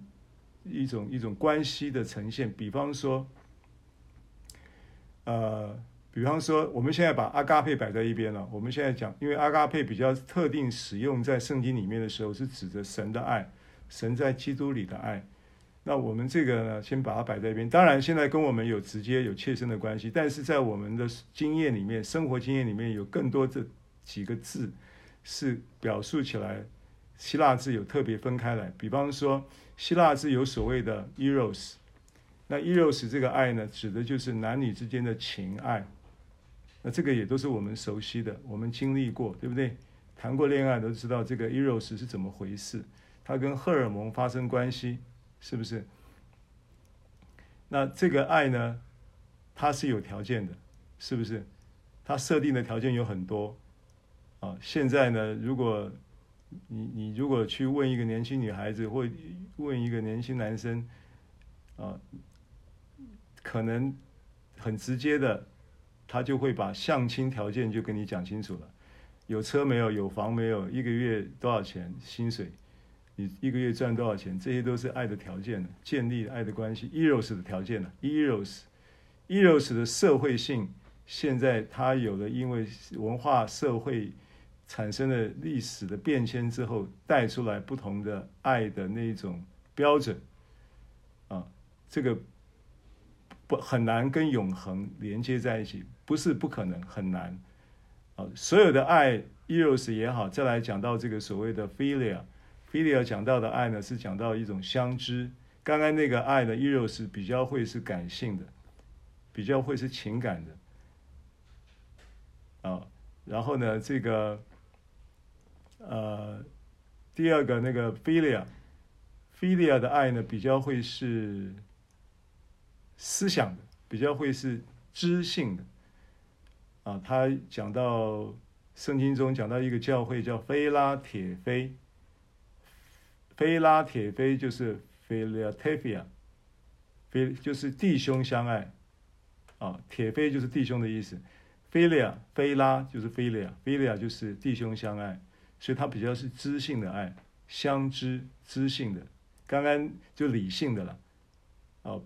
一种、一种关系的呈现。比方说，呃，比方说，我们现在把阿嘎佩摆在一边了。我们现在讲，因为阿嘎佩比较特定使用在圣经里面的时候，是指着神的爱，神在基督里的爱。那我们这个呢，先把它摆在一边。当然，现在跟我们有直接、有切身的关系，但是在我们的经验里面、生活经验里面，有更多这几个字是表述起来，希腊字有特别分开来。比方说，希腊字有所谓的 eros，那 eros 这个爱呢，指的就是男女之间的情爱。那这个也都是我们熟悉的，我们经历过，对不对？谈过恋爱都知道这个 eros 是怎么回事，它跟荷尔蒙发生关系。是不是？那这个爱呢，它是有条件的，是不是？它设定的条件有很多啊。现在呢，如果你你如果去问一个年轻女孩子，或问一个年轻男生，啊，可能很直接的，他就会把相亲条件就跟你讲清楚了：有车没有？有房没有？一个月多少钱？薪水？你一个月赚多少钱？这些都是爱的条件，建立爱的关系。eros 的条件呢？eros，eros 的社会性，现在它有了，因为文化社会产生了历史的变迁之后，带出来不同的爱的那种标准。啊，这个不很难跟永恒连接在一起，不是不可能，很难。啊，所有的爱，eros 也好，再来讲到这个所谓的 philia。菲利亚讲到的爱呢，是讲到一种相知。刚刚那个爱呢，eros 比较会是感性的，比较会是情感的。啊，然后呢，这个呃，第二个那个菲利亚，菲利亚的爱呢，比较会是思想的，比较会是知性的。啊，他讲到圣经中讲到一个教会叫菲拉铁非。菲拉铁非就是 Philadelphia，菲就是弟兄相爱，啊，铁非就是弟兄的意思。菲利亚菲拉就是菲利亚，菲利亚就是弟兄相爱，所以它比较是知性的爱，相知知性的。刚刚就理性的了，哦，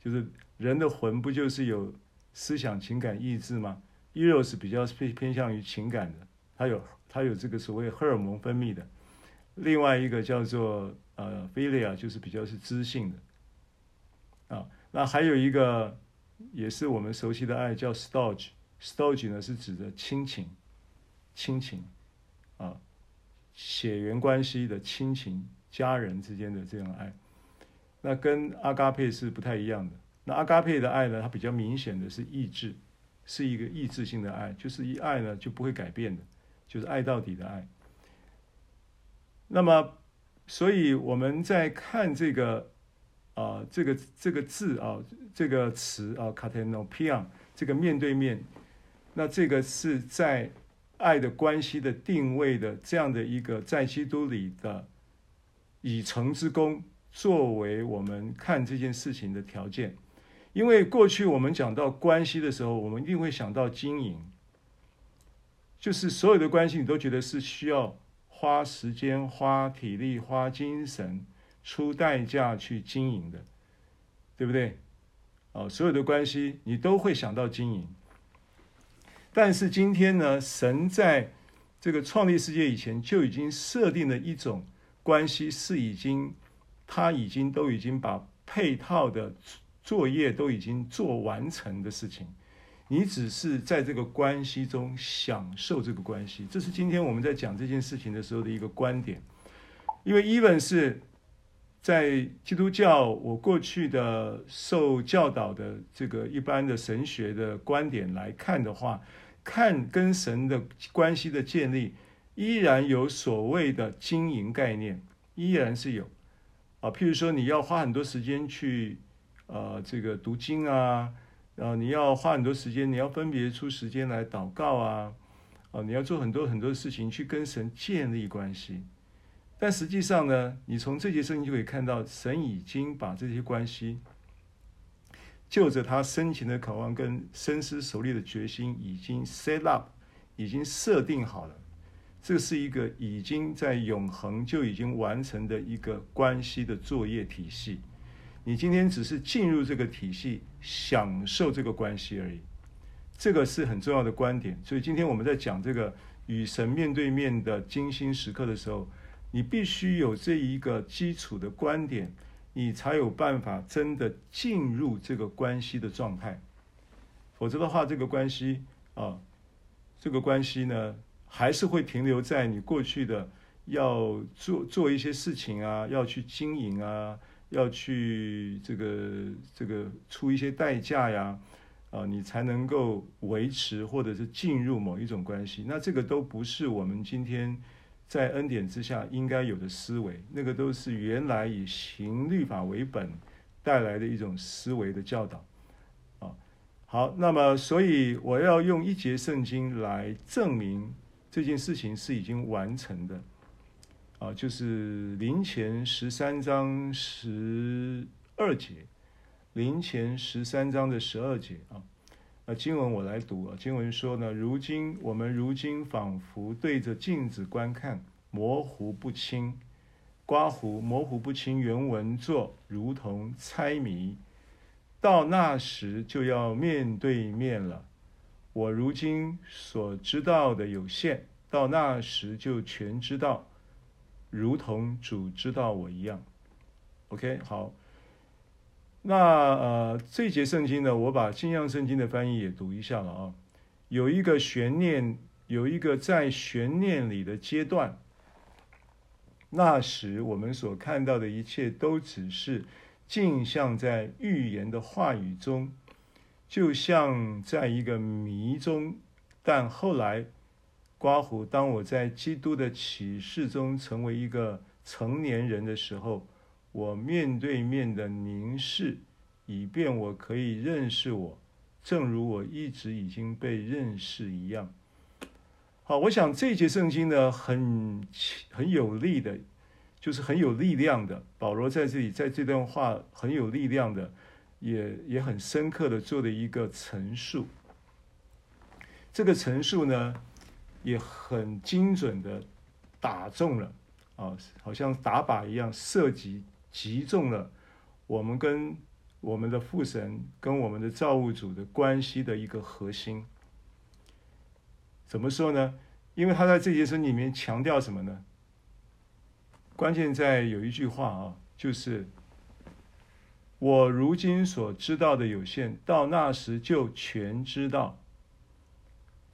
就是人的魂不就是有思想、情感、意志吗？Eros 比较偏偏向于情感的，它有它有这个所谓荷尔蒙分泌的。另外一个叫做呃，philia，就是比较是知性的，啊，那还有一个也是我们熟悉的爱叫 storge，storge 呢是指的亲情，亲情，血缘关系的亲情，家人之间的这样爱，那跟阿嘎佩是不太一样的。那阿嘎佩的爱呢，它比较明显的是意志，是一个意志性的爱，就是一爱呢就不会改变的，就是爱到底的爱。那么，所以我们在看这个啊、这个这个字啊，这个词啊，katenopion，这个面对面，那这个是在爱的关系的定位的这样的一个在基督里的已成之功，作为我们看这件事情的条件。因为过去我们讲到关系的时候，我们一定会想到经营，就是所有的关系，你都觉得是需要花时间、花体力、花精神、出代价去经营的，对不对？哦，所有的关系你都会想到经营。但是今天呢，神在这个创立世界以前就已经设定了一种关系，是已经他已经都已经把配套的作业都已经做完成的事情。你只是在这个关系中享受这个关系，这是今天我们在讲这件事情的时候的一个观点。因为 even 是在基督教，我过去的受教导的这个一般的神学的观点来看的话，看跟神的关系的建立，依然有所谓的经营概念，依然是有啊。譬如说，你要花很多时间去呃这个读经啊。啊，你要花很多时间，你要分别出时间来祷告啊，啊，你要做很多很多事情去跟神建立关系。但实际上呢，你从这节圣经就可以看到，神已经把这些关系，就着他深情的渴望跟深思熟虑的决心，已经 set up，已经设定好了。这是一个已经在永恒就已经完成的一个关系的作业体系。你今天只是进入这个体系，享受这个关系而已，这个是很重要的观点。所以今天我们在讲这个与神面对面的精心时刻的时候，你必须有这一个基础的观点，你才有办法真的进入这个关系的状态。否则的话，这个关系啊，这个关系呢，还是会停留在你过去的要做做一些事情啊，要去经营啊。要去这个这个出一些代价呀，啊，你才能够维持或者是进入某一种关系。那这个都不是我们今天在恩典之下应该有的思维，那个都是原来以行律法为本带来的一种思维的教导。啊，好，那么所以我要用一节圣经来证明这件事情是已经完成的。啊，就是林前十三章十二节，林前十三章的十二节啊。那经文我来读啊，经文说呢，如今我们如今仿佛对着镜子观看，模糊不清。刮胡模糊不清，原文作如同猜谜。到那时就要面对面了。我如今所知道的有限，到那时就全知道。如同主知道我一样，OK，好。那呃，这节圣经呢，我把新约圣经的翻译也读一下了啊。有一个悬念，有一个在悬念里的阶段。那时我们所看到的一切都只是镜像在预言的话语中，就像在一个谜中，但后来。刮胡，当我在基督的启示中成为一个成年人的时候，我面对面的凝视，以便我可以认识我，正如我一直已经被认识一样。好，我想这节圣经呢，很很有力的，就是很有力量的。保罗在这里，在这段话很有力量的，也也很深刻的做了一个陈述。这个陈述呢，也很精准的打中了啊，好像打靶一样，射击击中了我们跟我们的父神跟我们的造物主的关系的一个核心。怎么说呢？因为他在这节经里面强调什么呢？关键在有一句话啊，就是我如今所知道的有限，到那时就全知道。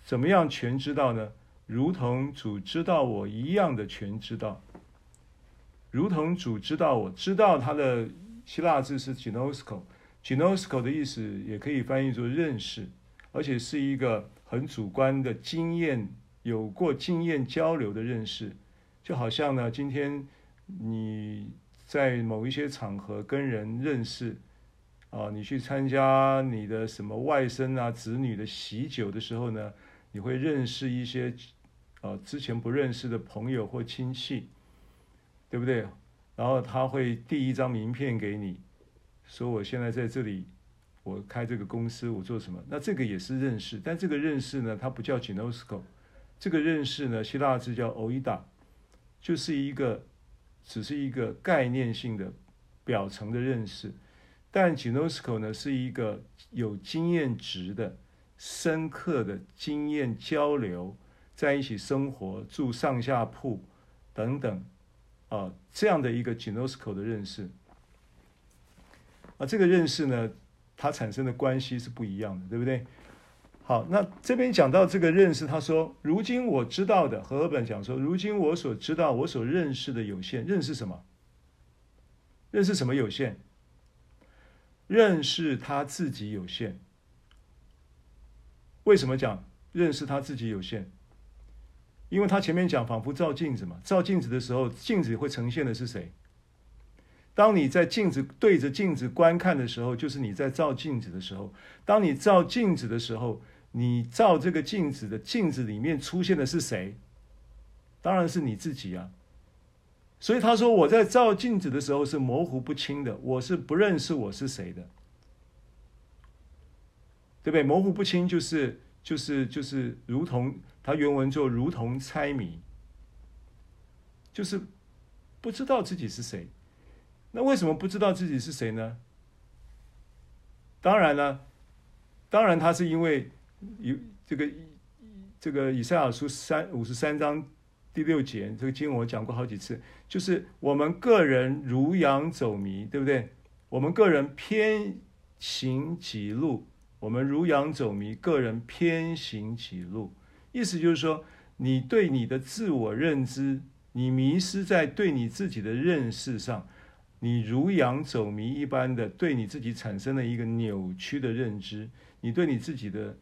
怎么样全知道呢？如同主知道我一样的全知道，如同主知道我知道他的希腊字是 ginosko，ginosko 的意思也可以翻译作认识，而且是一个很主观的经验，有过经验交流的认识，就好像呢，今天你在某一些场合跟人认识，啊，你去参加你的什么外甥啊、子女的喜酒的时候呢，你会认识一些。呃，之前不认识的朋友或亲戚，对不对？然后他会递一张名片给你，说我现在在这里，我开这个公司，我做什么？那这个也是认识，但这个认识呢，它不叫 ginosko，这个认识呢，希腊字叫 oida，就是一个只是一个概念性的表层的认识，但 ginosko 呢是一个有经验值的、深刻的经验交流，在一起生活、住上下铺等等，啊，这样的一个 Ginosco 的认识，啊，这个认识呢，它产生的关系是不一样的，对不对？好，那这边讲到这个认识，他说：“如今我知道的，和合本讲说，如今我所知道、我所认识的有限，认识什么？认识什么有限？认识他自己有限。为什么讲认识他自己有限？因为他前面讲仿佛照镜子嘛，照镜子的时候，镜子会呈现的是谁？当你在镜子对着镜子观看的时候，就是你在照镜子的时候。当你照镜子的时候。”你照这个镜子的镜子里面出现的是谁？当然是你自己啊。所以他说我在照镜子的时候是模糊不清的，我是不认识我是谁的，对不对？模糊不清就是就是就是如同他原文就如同猜谜，就是不知道自己是谁。那为什么不知道自己是谁呢？当然呢，当然他是因为。有这个这个以赛亚书三五十三章第六节，这个经文我讲过好几次，就是我们个人如羊走迷，对不对？我们个人偏行己路，我们如羊走迷，个人偏行己路，意思就是说，你对你的自我认知，你迷失在对你自己的认识上，你如羊走迷一般的对你自己产生了一个扭曲的认知，你对你自己的。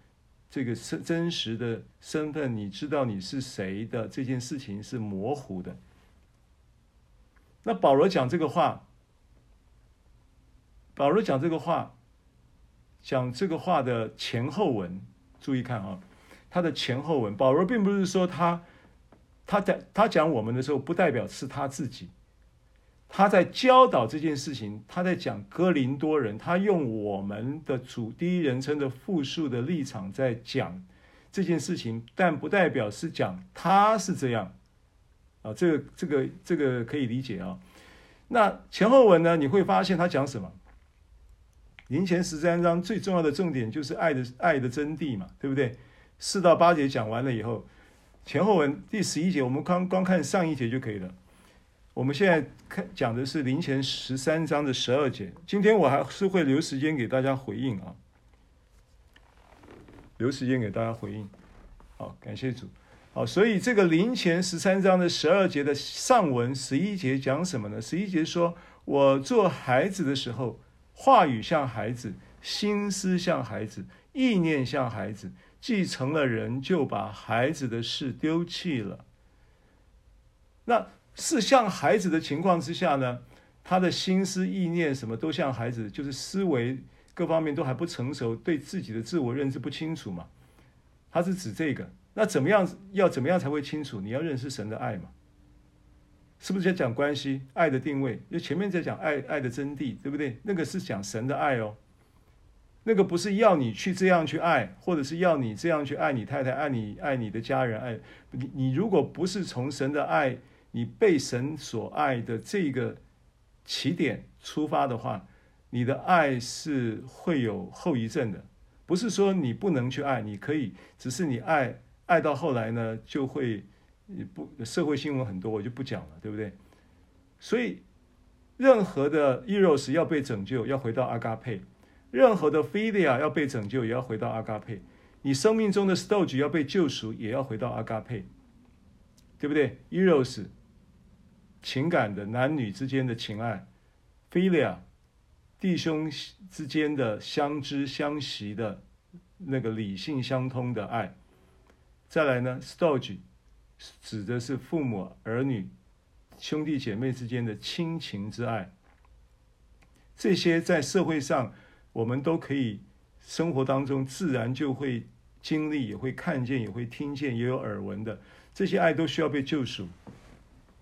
这个是真实的身份，你知道你是谁的这件事情是模糊的。那保罗讲这个话，保罗讲这个话，讲这个话的前后文，注意看啊，他的前后文，保罗并不是说他，他在他讲我们的时候，不代表是他自己。他在教导这件事情，他在讲哥林多人，他用我们的主第一人称的复数的立场在讲这件事情，但不代表是讲他是这样啊，这个这个这个可以理解啊。那前后文呢，你会发现他讲什么？林前十三章最重要的重点就是爱的爱的真谛嘛，对不对？四到八节讲完了以后，前后文第十一节，我们刚光看上一节就可以了。我们现在看讲的是林前十三章的十二节。今天我还是会留时间给大家回应啊，留时间给大家回应。好，感谢主。好，所以这个林前十三章的十二节的上文十一节讲什么呢？十一节说：“我做孩子的时候，话语像孩子，心思像孩子，意念像孩子。继承了人，就把孩子的事丢弃了。”那。是像孩子的情况之下呢，他的心思意念什么都像孩子，就是思维各方面都还不成熟，对自己的自我认知不清楚嘛。他是指这个，那怎么样要怎么样才会清楚？你要认识神的爱嘛，是不是在讲关系、爱的定位？就前面在讲爱爱的真谛，对不对？那个是讲神的爱哦，那个不是要你去这样去爱，或者是要你这样去爱你太太、爱你爱你的家人、爱你。你如果不是从神的爱。你被神所爱的这个起点出发的话，你的爱是会有后遗症的。不是说你不能去爱，你可以，只是你爱爱到后来呢，就会不社会新闻很多，我就不讲了，对不对？所以任何的 eros 要被拯救，要回到阿嘎佩；任何的 philia 要被拯救，也要回到阿嘎佩。你生命中的 storge 要被救赎，也要回到阿嘎佩，对不对？eros。情感的男女之间的情爱，philia，弟兄之间的相知相惜的那个理性相通的爱。再来呢，storge 指的是父母儿女、兄弟姐妹之间的亲情之爱。这些在社会上我们都可以生活当中自然就会经历，也会看见，也会听见，也有耳闻的。这些爱都需要被救赎。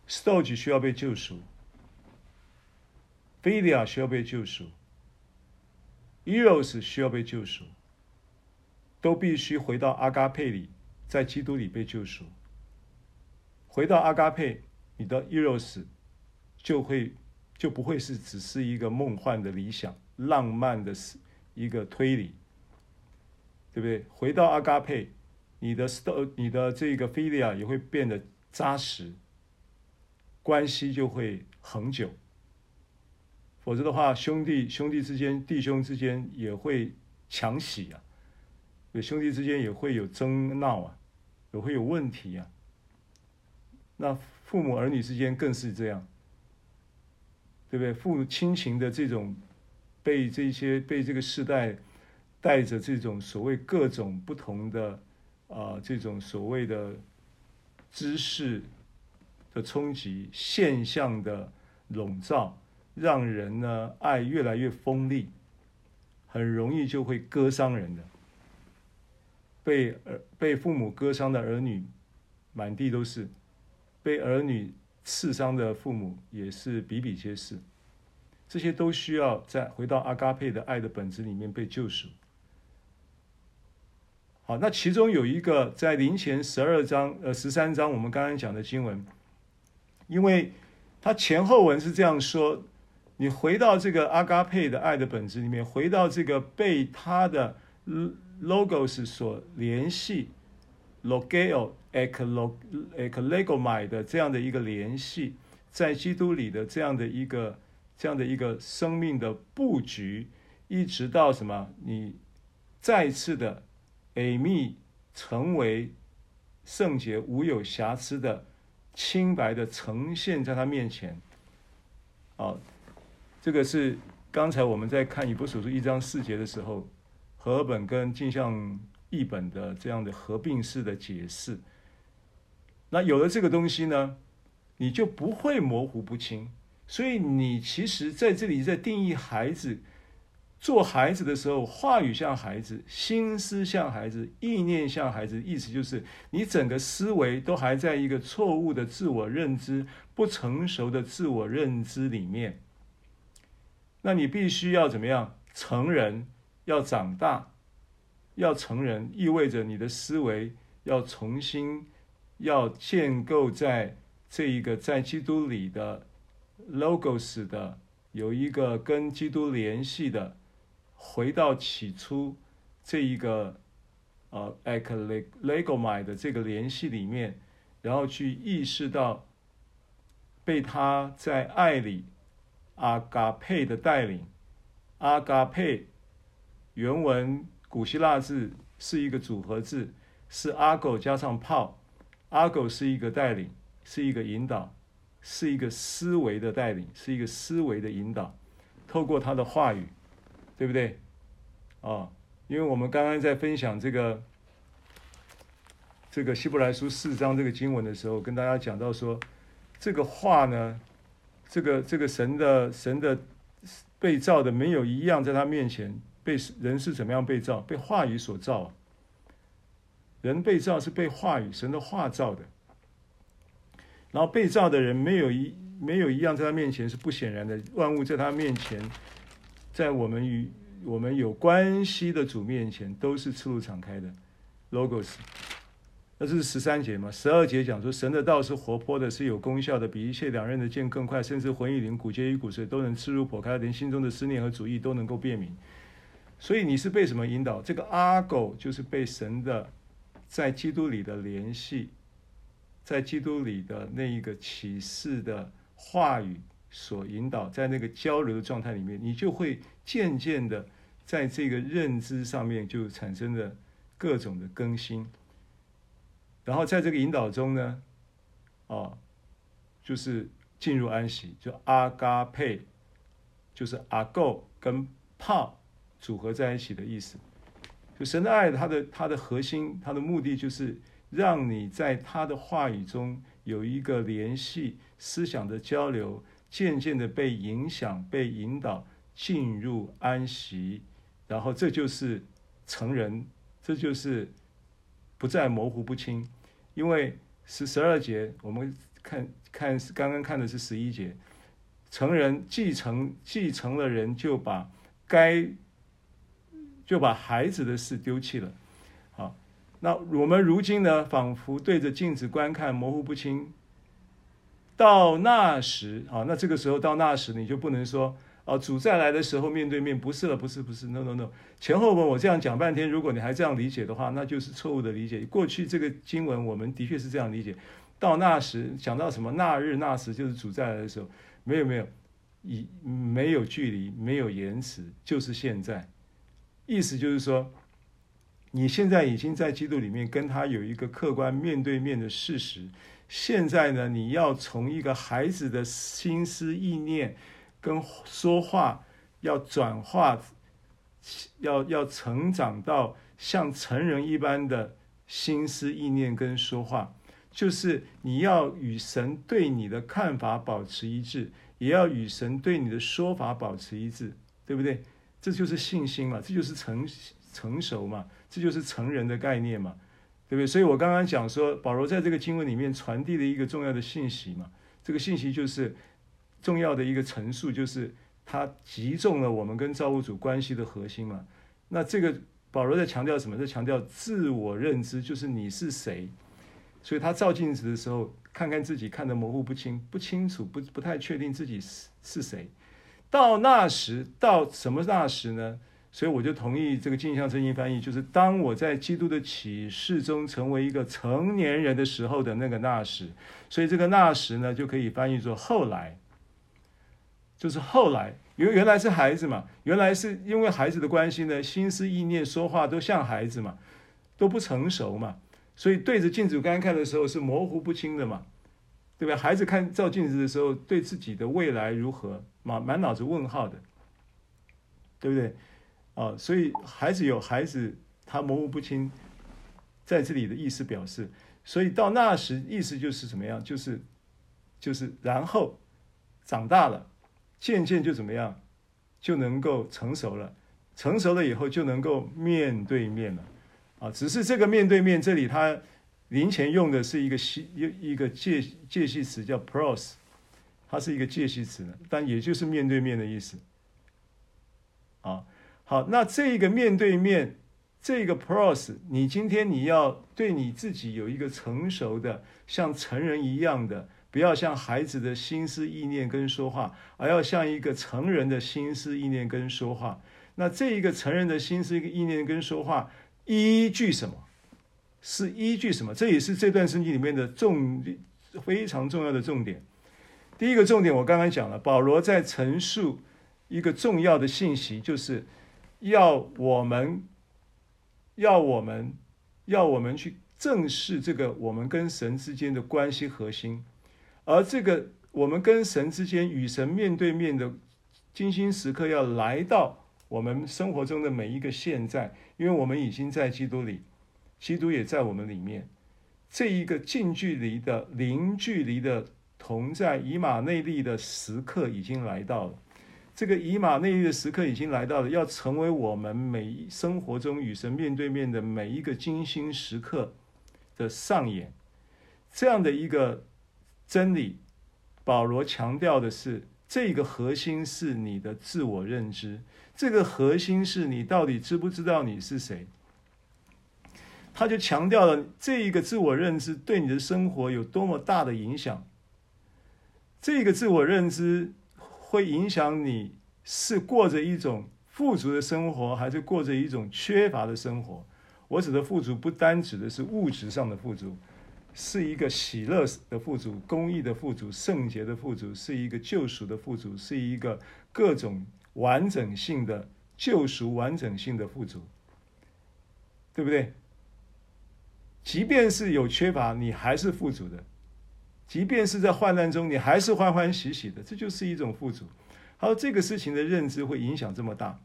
Storge 需要被救赎，Philia 需要被救赎，Eros 需要被救赎，都必须回到阿嘎佩里在基督里被救赎。回到阿嘎佩，你的 eros 就会就不会是只是一个梦幻的理想、浪漫的是一个推理，对不对？回到阿嘎佩，你的 sto 你的这个 philia 也会变得扎实，关系就会恒久。否则的话，兄弟兄弟之间、弟兄之间也会抢喜啊，兄弟之间也会有争闹啊，也会有问题啊。那父母儿女之间更是这样，对不对？父亲情的这种被这些被这个时代带着这种所谓各种不同的啊、这种所谓的知识的冲击、现象的笼罩。让人呢爱越来越锋利，很容易就会割伤人的。被儿被父母割伤的儿女满地都是，被儿女刺伤的父母也是比比皆是。这些都需要再回到阿嘎佩的爱的本质里面被救赎。好，那其中有一个在林前十二章呃十三章我们刚刚讲的经文，因为它前后文是这样说。你回到这个阿嘎佩的爱的本质里面，回到这个被他的 logos 所联系，logeo ek legomai 的这样的一个联系，在基督里的这样的一个这样的一个生命的布局，一直到什么？你再次的 eimi 成为圣洁、无有瑕疵的、清白的呈现在他面前，啊。这个是刚才我们在看以弗所书一章四节的时候，和本跟镜像译本的这样的合并式的解释。那有了这个东西呢，你就不会模糊不清。所以你其实在这里在定义孩子，做孩子的时候，话语像孩子，心思像孩子，意念像孩子，意思就是你整个思维都还在一个错误的自我认知、不成熟的自我认知里面。那你必须要怎么样？成人要长大，要成人意味着你的思维要重新要建构在这一个在基督里的 logos 的有一个跟基督联系的，回到起初这一个呃 ek legomai 的这个联系里面，然后去意识到被他在爱里。阿嘎佩的带领，阿嘎佩原文古希腊字是一个组合字，是阿狗加上炮，阿狗是一个带领，是一个引导，是一个思维的带领，是一个思维的引导，透过他的话语，对不对？哦，因为我们刚刚在分享这个这个希伯来书四章这个经文的时候，跟大家讲到说，这个话呢。这个这个神的神的被造的没有一样在他面前被人是怎么样被造？被话语所造。人被造是被话语神的话造的。然后被造的人没有一没有一样在他面前是不显然的，万物在他面前，在我们与我们有关系的主面前都是赤露敞开的，logos。那这是十三节嘛？十二节讲说，神的道是活泼的，是有功效的，比一切两刃的剑更快，甚至魂与灵、骨节与骨髓都能刺入剖开，连心中的思念和主意都能够辨明。所以你是被什么引导？这个阿狗就是被神的在基督里的联系，在基督里的那一个启示的话语所引导，在那个交流的状态里面，你就会渐渐的在这个认知上面就产生了各种的更新。然后在这个引导中呢，啊，就是进入安息，就阿嘎佩，就是阿狗跟炮组合在一起的意思。就神的爱，它的它的核心，它的目的就是让你在他的话语中有一个联系，思想的交流，渐渐的被影响、被引导进入安息。然后这就是成人，这就是不再模糊不清。因为是十二节，我们看看刚刚看的是十一节，成人继承继承了人，就把该就把孩子的事丢弃了。那我们如今呢，仿佛对着镜子观看，模糊不清。到那时，啊，那这个时候到那时，你就不能说，啊，主再来的时候面对面，不是了，不是，不是，no no no，前后文我这样讲半天，如果你还这样理解的话，那就是错误的理解。过去这个经文，我们的确是这样理解。到那时，讲到什么那日那时，就是主再来的时候，没有没有，以没有距离，没有延迟，就是现在。意思就是说。你现在已经在基督里面跟他有一个客观面对面的事实。现在呢，你要从一个孩子的心思意念跟说话，要转化，要要成长到像成人一般的心思意念跟说话，就是你要与神对你的看法保持一致，也要与神对你的说法保持一致，对不对？这就是信心嘛，这就是成成熟嘛。这就是成人的概念嘛，对不对？所以我刚刚讲说，保罗在这个经文里面传递了一个重要的信息嘛。这个信息就是重要的一个陈述，就是他击中了我们跟造物主关系的核心嘛。那这个保罗在强调什么？在强调自我认知，就是你是谁。所以他照镜子的时候，看看自己看得模糊不清、不清楚、不不太确定自己是是谁。到那时，到什么那时呢？所以我就同意这个镜像圣经翻译，就是当我在基督的启示中成为一个成年人的时候的那个那时。所以这个那时呢，就可以翻译作后来，就是后来，因为原来是孩子嘛，原来是因为孩子的关系呢，心思意念说话都像孩子嘛，都不成熟嘛，所以对着镜子观看的时候是模糊不清的嘛，对吧？孩子看照镜子的时候，对自己的未来如何，满满脑子问号的，对不对？啊，所以孩子有孩子，他模糊不清，在这里的意思表示，所以到那时，意思就是怎么样？就是，就是然后长大了，渐渐就怎么样，就能够成熟了，成熟了以后就能够面对面了，啊，只是这个面对面这里他临前用的是一个系一一个介介系词叫 pros，它是一个介系词，但也就是面对面的意思，啊。好，那这个面对面，这个 pros，你今天你要对你自己有一个成熟的，像成人一样的，不要像孩子的心思意念跟说话，而要像一个成人的心思意念跟说话。那这一个成人的心思一个意念跟说话，依据什么？是依据什么？这也是这段圣经里面的重非常重要的重点。第一个重点我刚刚讲了，保罗在陈述一个重要的信息，就是。要我们，要我们，要我们去正视这个我们跟神之间的关系核心，而这个我们跟神之间与神面对面的精心时刻要来到我们生活中的每一个现在，因为我们已经在基督里，基督也在我们里面，这一个近距离的零距离的同在以马内利的时刻已经来到了。这个以马内利的时刻已经来到了，要成为我们每生活中与神面对面的每一个精心时刻的上演，这样的一个真理。保罗强调的是，这个核心是你的自我认知，这个核心是你到底知不知道你是谁。他就强调了这一个自我认知对你的生活有多么大的影响，这个自我认知。会影响你是过着一种富足的生活，还是过着一种缺乏的生活？我指的富足，不单指的是物质上的富足，是一个喜乐的富足、公益的富足、圣洁的富足，是一个救赎的富足，是一个各种完整性的救赎、完整性的富足，对不对？即便是有缺乏，你还是富足的。即便是在患难中，你还是欢欢喜喜的，这就是一种富足。还有，这个事情的认知会影响这么大。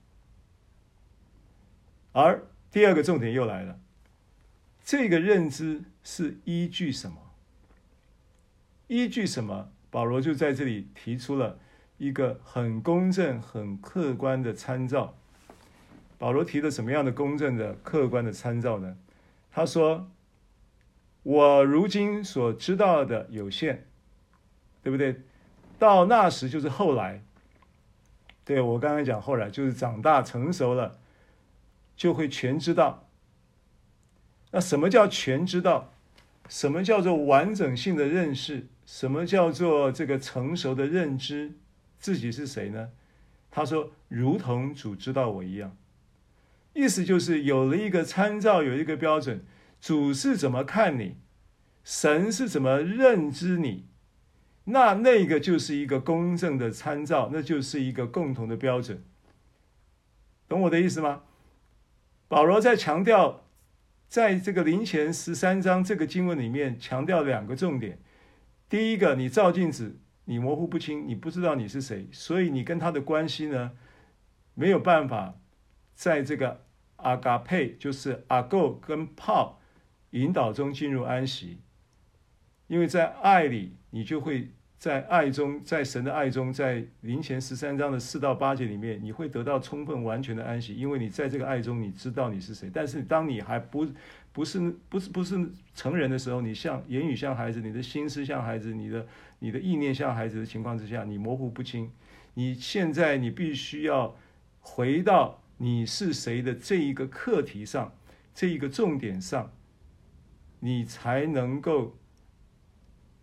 而第二个重点又来了，这个认知是依据什么？依据什么？保罗就在这里提出了一个很公正、很客观的参照。保罗提的什么样的公正的、客观的参照呢？他说。我如今所知道的有限，对不对？到那时就是后来。对，我刚才讲后来就是长大成熟了，就会全知道。那什么叫全知道？什么叫做完整性的认识？什么叫做这个成熟的认知？自己是谁呢？他说：“如同主知道我一样。”意思就是有了一个参照，有一个标准。主是怎么看你，神是怎么认知你，那那个就是一个公正的参照，那就是一个共同的标准。懂我的意思吗？保罗在强调，在这个林前十三章这个经文里面强调两个重点。第一个，你照镜子，你模糊不清，你不知道你是谁，所以你跟他的关系呢，没有办法在这个阿嘎佩，就是阿够跟炮。引导中进入安息，因为在爱里，你就会在爱中，在神的爱中，在林前十三章的四到八节里面，你会得到充分完全的安息，因为你在这个爱中，你知道你是谁。但是当你还不不是不是不是成人的时候，你像言语像孩子，你的心思像孩子，你的你的意念像孩子的情况之下，你模糊不清。你现在你必须要回到你是谁的这一个课题上，这一个重点上。你才能够，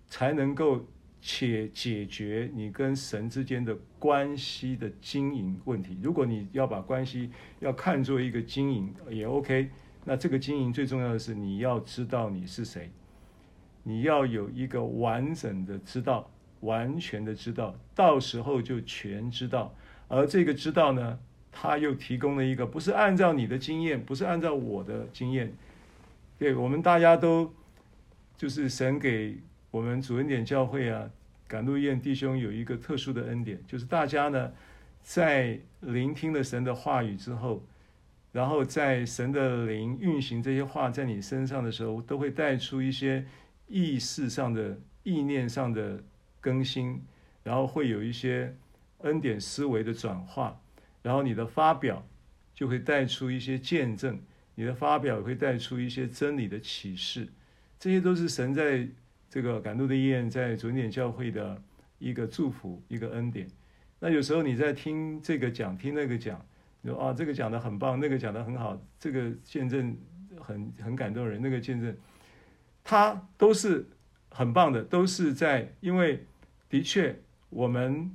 才能够且解决你跟神之间的关系的经营问题。如果你要把关系要看作一个经营也 OK，那这个经营最重要的是你要知道你是谁，你要有一个完整的知道，完全的知道，到时候就全知道。而这个知道呢，他又提供了一个不是按照你的经验，不是按照我的经验。对，我们大家都就是神给我们主恩典教会啊，赶路宴弟兄有一个特殊的恩典，就是大家呢在聆听了神的话语之后，然后在神的灵运行这些话在你身上的时候，都会带出一些意识上的、意念上的更新，然后会有一些恩典思维的转化，然后你的发表就会带出一些见证。你的发表也会带出一些真理的启示，这些都是神在这个赶路的宴，在主点教会的一个祝福，一个恩典。那有时候你在听这个讲，听那个讲，你说啊，这个讲得很棒，那个讲得很好，这个见证很很感动人，那个见证，它都是很棒的，都是在，因为的确我们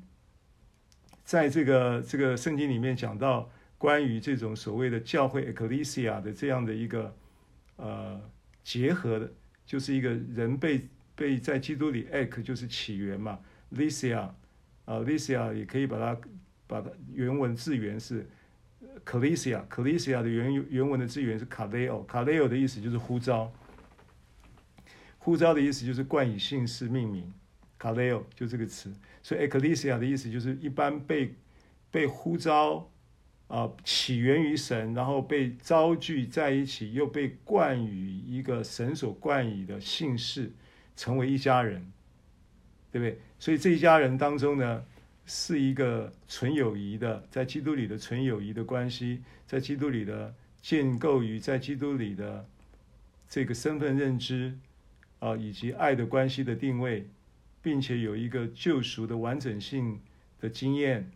在这个这个圣经里面讲到。关于这种所谓的教会 （ecclesia） 的这样的一个呃结合的，就是一个人被被在基督里 （ek） 就是起源嘛，lesia 啊、呃、lesia 也可以把它把它原文字源是 klesia，klesia 的原原文的字源是 kaleo，kaleo 的意思就是呼召，呼召的意思就是冠以姓氏命名，kaleo 就这个词，所以 ecclesia 的意思就是一般被被呼召。啊，起源于神，然后被召聚在一起，又被冠以一个神所冠以的姓氏，成为一家人，对不对？所以这一家人当中呢，是一个纯友谊的，在基督里的纯友谊的关系，在基督里的建构于在基督里的这个身份认知啊，以及爱的关系的定位，并且有一个救赎的完整性的经验。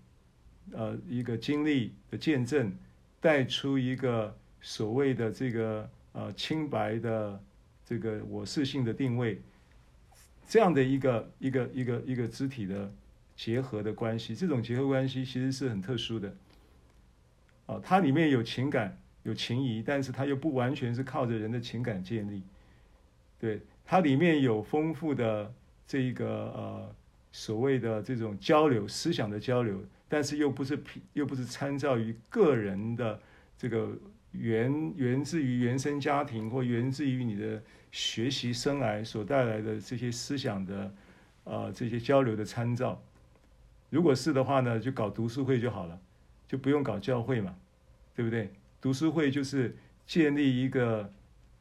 呃，一个经历的见证，带出一个所谓的这个呃清白的这个我是性的定位，这样的一个一个一个一个肢体的结合的关系，这种结合关系其实是很特殊的。啊、它里面有情感，有情谊，但是它又不完全是靠着人的情感建立。对，它里面有丰富的这个呃所谓的这种交流，思想的交流。但是又不是又不是参照于个人的这个源源自于原生家庭或源自于你的学习生涯所带来的这些思想的啊、呃、这些交流的参照，如果是的话呢，就搞读书会就好了，就不用搞教会嘛，对不对？读书会就是建立一个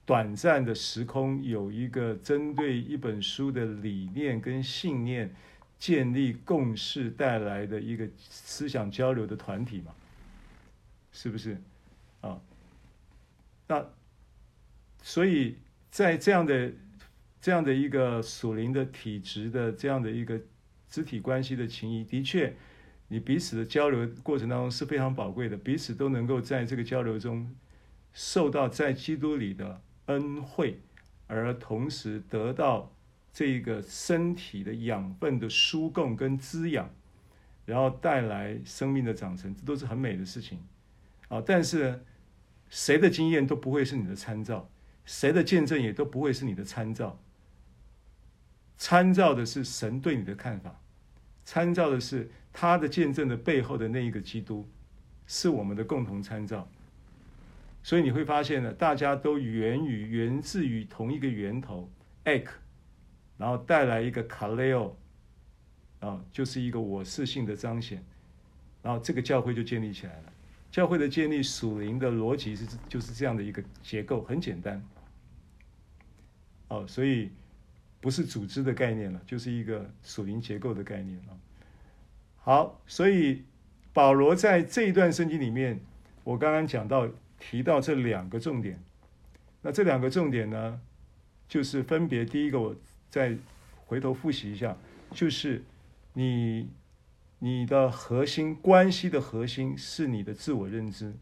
短暂的时空，有一个针对一本书的理念跟信念。建立共识带来的一个思想交流的团体嘛，是不是？啊，那所以在这样的这样的一个属灵的体质的这样的一个肢体关系的情谊，的确，你彼此的交流过程当中是非常宝贵的，彼此都能够在这个交流中受到在基督里的恩惠，而同时得到这个身体的养分的输供跟滋养，然后带来生命的长成，这都是很美的事情啊！但是呢谁的经验都不会是你的参照，谁的见证也都不会是你的参照。参照的是神对你的看法，参照的是他的见证的背后的那一个基督，是我们的共同参照。所以你会发现呢，大家都源于源自于同一个源头，ek，然后带来一个 kaleo，啊，就是一个我是性的彰显，然后这个教会就建立起来了。教会的建立属灵的逻辑是就是这样的一个结构，很简单。哦，所以。不是组织的概念了，就是一个属灵结构的概念啊。好，所以保罗在这一段圣经里面，我刚刚讲到提到这两个重点。那这两个重点呢，就是分别第一个，我再回头复习一下，就是你你的核心关系的核心是你的自我认知。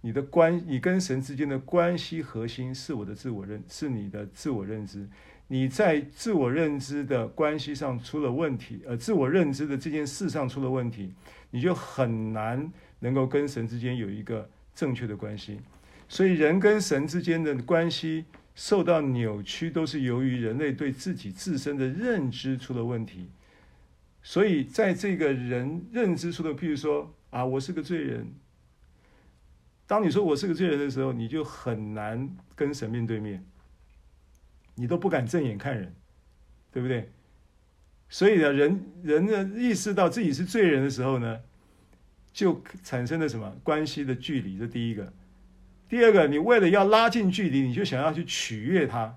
你的关，你跟神之间的关系核心是我的自我认，是你的自我认知。你在自我认知的关系上出了问题，呃，自我认知的这件事上出了问题，你就很难能够跟神之间有一个正确的关系。所以，人跟神之间的关系受到扭曲，都是由于人类对自己自身的认知出了问题。所以，在这个人认知出的，譬如说啊，我是个罪人。当你说我是个罪人的时候，你就很难跟神面对面。你都不敢正眼看人，对不对？所以呢，人人呢意识到自己是罪人的时候呢，就产生了什么关系的距离？这第一个。第二个，你为了要拉近距离，你就想要去取悦他。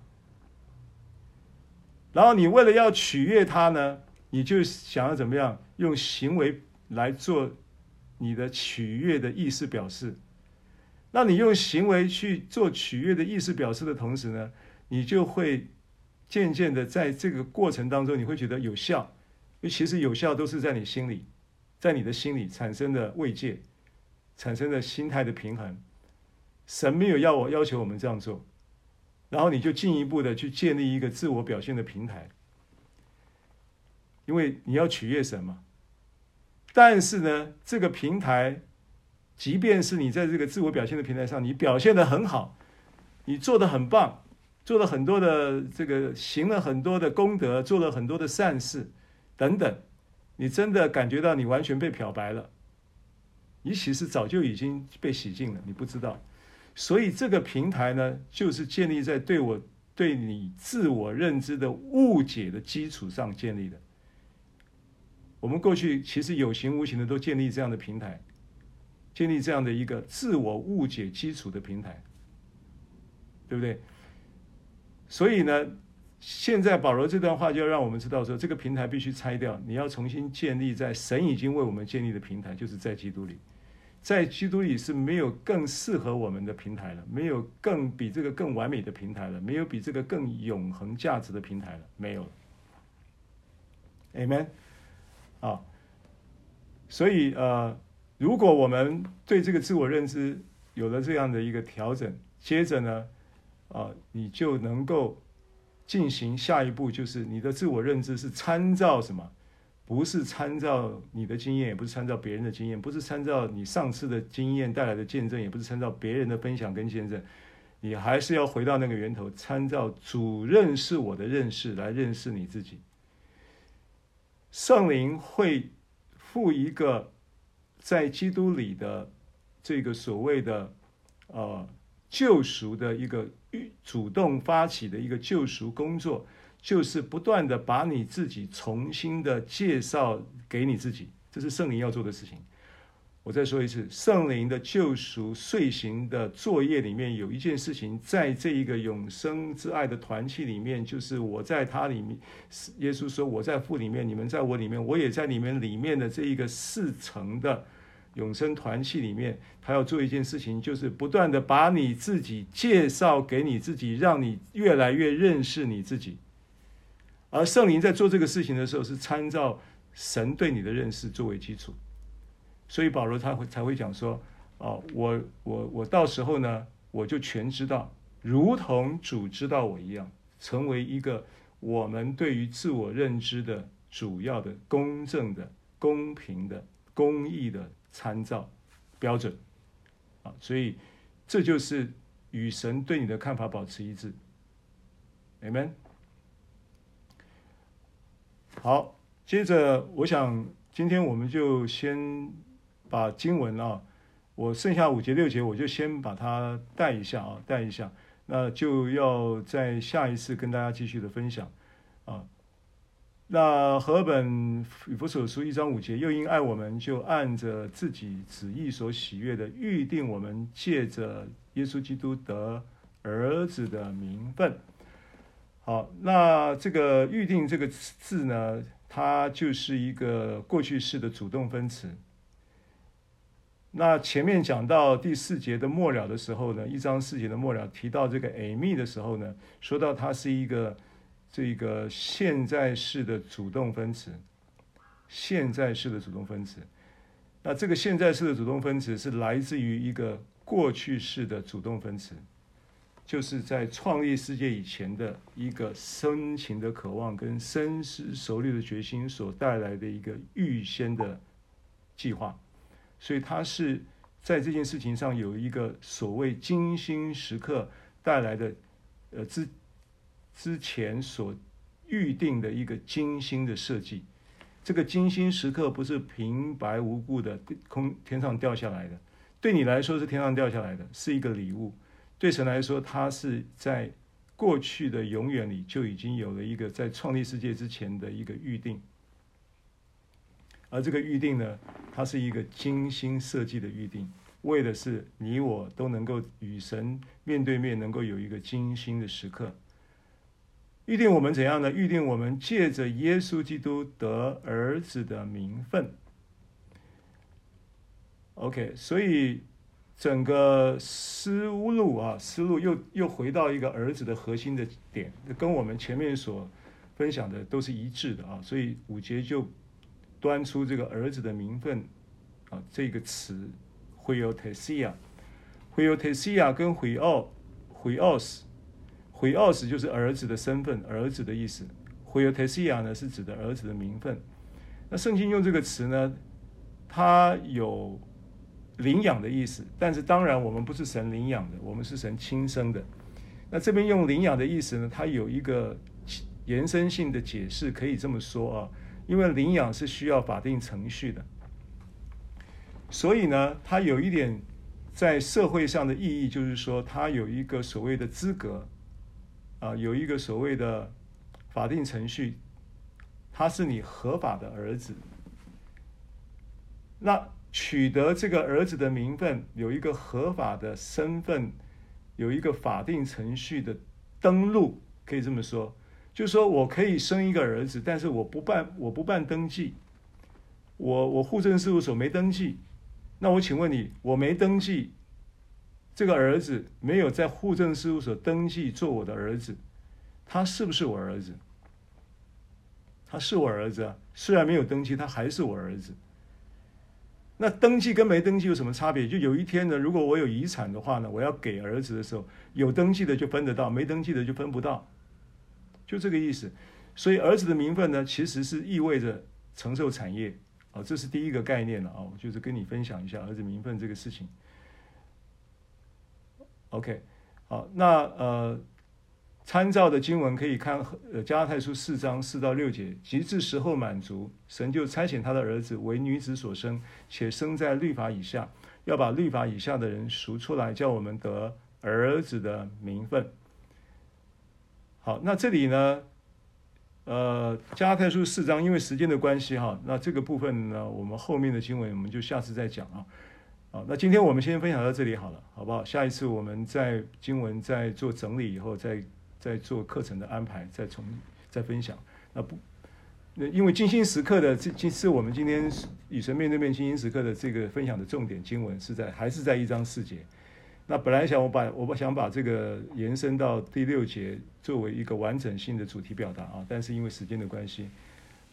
然后你为了要取悦他呢，你就想要怎么样？用行为来做你的取悦的意思表示。那你用行为去做取悦的意思表示的同时呢，你就会渐渐的在这个过程当中，你会觉得有效，其实有效都是在你心里，在你的心里产生的慰藉，产生的心态的平衡。神没有要我要求我们这样做，然后你就进一步的去建立一个自我表现的平台，因为你要取悦神嘛。但是呢，这个平台，即便是你在这个自我表现的平台上，你表现的很好，你做的很棒。做了很多的这个，行了很多的功德，做了很多的善事，等等，你真的感觉到你完全被漂白了，你其实早就已经被洗净了，你不知道。所以这个平台呢，就是建立在对我对你自我认知的误解的基础上建立的。我们过去其实有形无形的都建立这样的平台，建立这样的一个自我误解基础的平台，对不对？所以呢，现在保罗这段话就要让我们知道说，这个平台必须拆掉，你要重新建立在神已经为我们建立的平台，就是在基督里，在基督里是没有更适合我们的平台了，没有更比这个更完美的平台了，没有比这个更永恒价值的平台了，没有了。Amen。啊，所以呃，如果我们对这个自我认知有了这样的一个调整，接着呢，啊，你就能够进行下一步，就是你的自我认知是参照什么？不是参照你的经验，也不是参照别人的经验，不是参照你上次的经验带来的见证，也不是参照别人的分享跟见证，你还是要回到那个源头，参照主认识我的认识来认识你自己。圣灵会负一个在基督里的这个所谓的呃救赎的一个。主动发起的一个救赎工作，就是不断的把你自己重新的介绍给你自己，这是圣灵要做的事情。我再说一次，圣灵的救赎遂行的作业里面有一件事情，在这一个永生之爱的团契里面，就是我在他里面，耶稣说我在父里面，你们在我里面，我也在你们里面的这一个四层的。永生团契里面，他要做一件事情，就是不断的把你自己介绍给你自己，让你越来越认识你自己。而圣灵在做这个事情的时候，是参照神对你的认识作为基础。所以保罗他会才会讲说：“哦，我我我到时候呢，我就全知道，如同主知道我一样，成为一个我们对于自我认知的主要的公正的、公平的、公义的参照标准。啊，所以这就是与神对你的看法保持一致。Amen。好，接着我想今天我们就先把经文啊，我剩下五节六节我就先把它带一下啊，带一下，那就要在下一次跟大家继续的分享啊。那和本以弗所书一章五节，又因爱我们，就按着自己旨意所喜悦的预定我们，借着耶稣基督得儿子的名分。好，那这个预定这个字呢，它就是一个过去式的主动分词。那前面讲到第四节的末了的时候呢，一章四节的末了提到这个 eimi 的时候呢，说到它是一个这个现在式的主动分词，现在式的主动分词。那这个现在式的主动分词是来自于一个过去式的主动分词。就是在创立世界以前的一个深情的渴望跟深思熟虑的决心所带来的一个预先的计划，所以他是在这件事情上有一个所谓精心时刻带来的，呃之之前所预定的一个精心的设计。这个精心时刻不是平白无故的空天上掉下来的，对你来说是天上掉下来的，是一个礼物。对神来说，他是在过去的永远里就已经有了一个在创立世界之前的一个预定，而这个预定呢，它是一个精心设计的预定，为的是你我都能够与神面对面，能够有一个精心的时刻。预定我们怎样呢？预定我们借着耶稣基督得儿子的名分。OK，所以。整个思路啊，思路又又回到一个儿子的核心的点，跟我们前面所分享的都是一致的啊。所以五节就端出这个儿子的名分啊这个词会有 tesia，会有 tesia 跟 huios，huios，huios 就是儿子的身份，儿子的意思。会有 tesia 呢是指的儿子的名分。那圣经用这个词呢，它有。领养的意思，但是当然我们不是神领养的，我们是神亲生的。那这边用领养的意思呢，它有一个延伸性的解释，可以这么说啊，因为领养是需要法定程序的，所以呢，它有一点在社会上的意义，就是说它有一个所谓的资格啊，有一个所谓的法定程序，他是你合法的儿子。那取得这个儿子的名分，有一个合法的身份，有一个法定程序的登录，可以这么说，就说我可以生一个儿子，但是我不办，我不办登记，我我户政事务所没登记，那我请问你，我没登记，这个儿子没有在户政事务所登记做我的儿子，他是不是我儿子？他是我儿子啊，虽然没有登记，他还是我儿子。那登记跟没登记有什么差别？就有一天呢，如果我有遗产的话呢，我要给儿子的时候，有登记的就分得到，没登记的就分不到，就这个意思。所以儿子的名分呢，其实是意味着承受产业，哦，这是第一个概念了啊，就是跟你分享一下儿子名分这个事情。OK，好，那呃。参照的经文可以看，呃，加拉太书四章四到六节，及至时候满足，神就差遣他的儿子为女子所生，且生在律法以下，要把律法以下的人赎出来，叫我们得儿子的名分。好，那这里呢，呃，加拉太书四章，因为时间的关系哈，那这个部分呢，我们后面的经文我们就下次再讲啊。好，那今天我们先分享到这里好了，好不好？下一次我们在经文再做整理以后再。在做课程的安排，再重再分享。那不，那因为精心时刻的这这是我们今天与神面对面精心时刻的这个分享的重点经文是在还是在一章四节。那本来想我把我想把这个延伸到第六节作为一个完整性的主题表达啊，但是因为时间的关系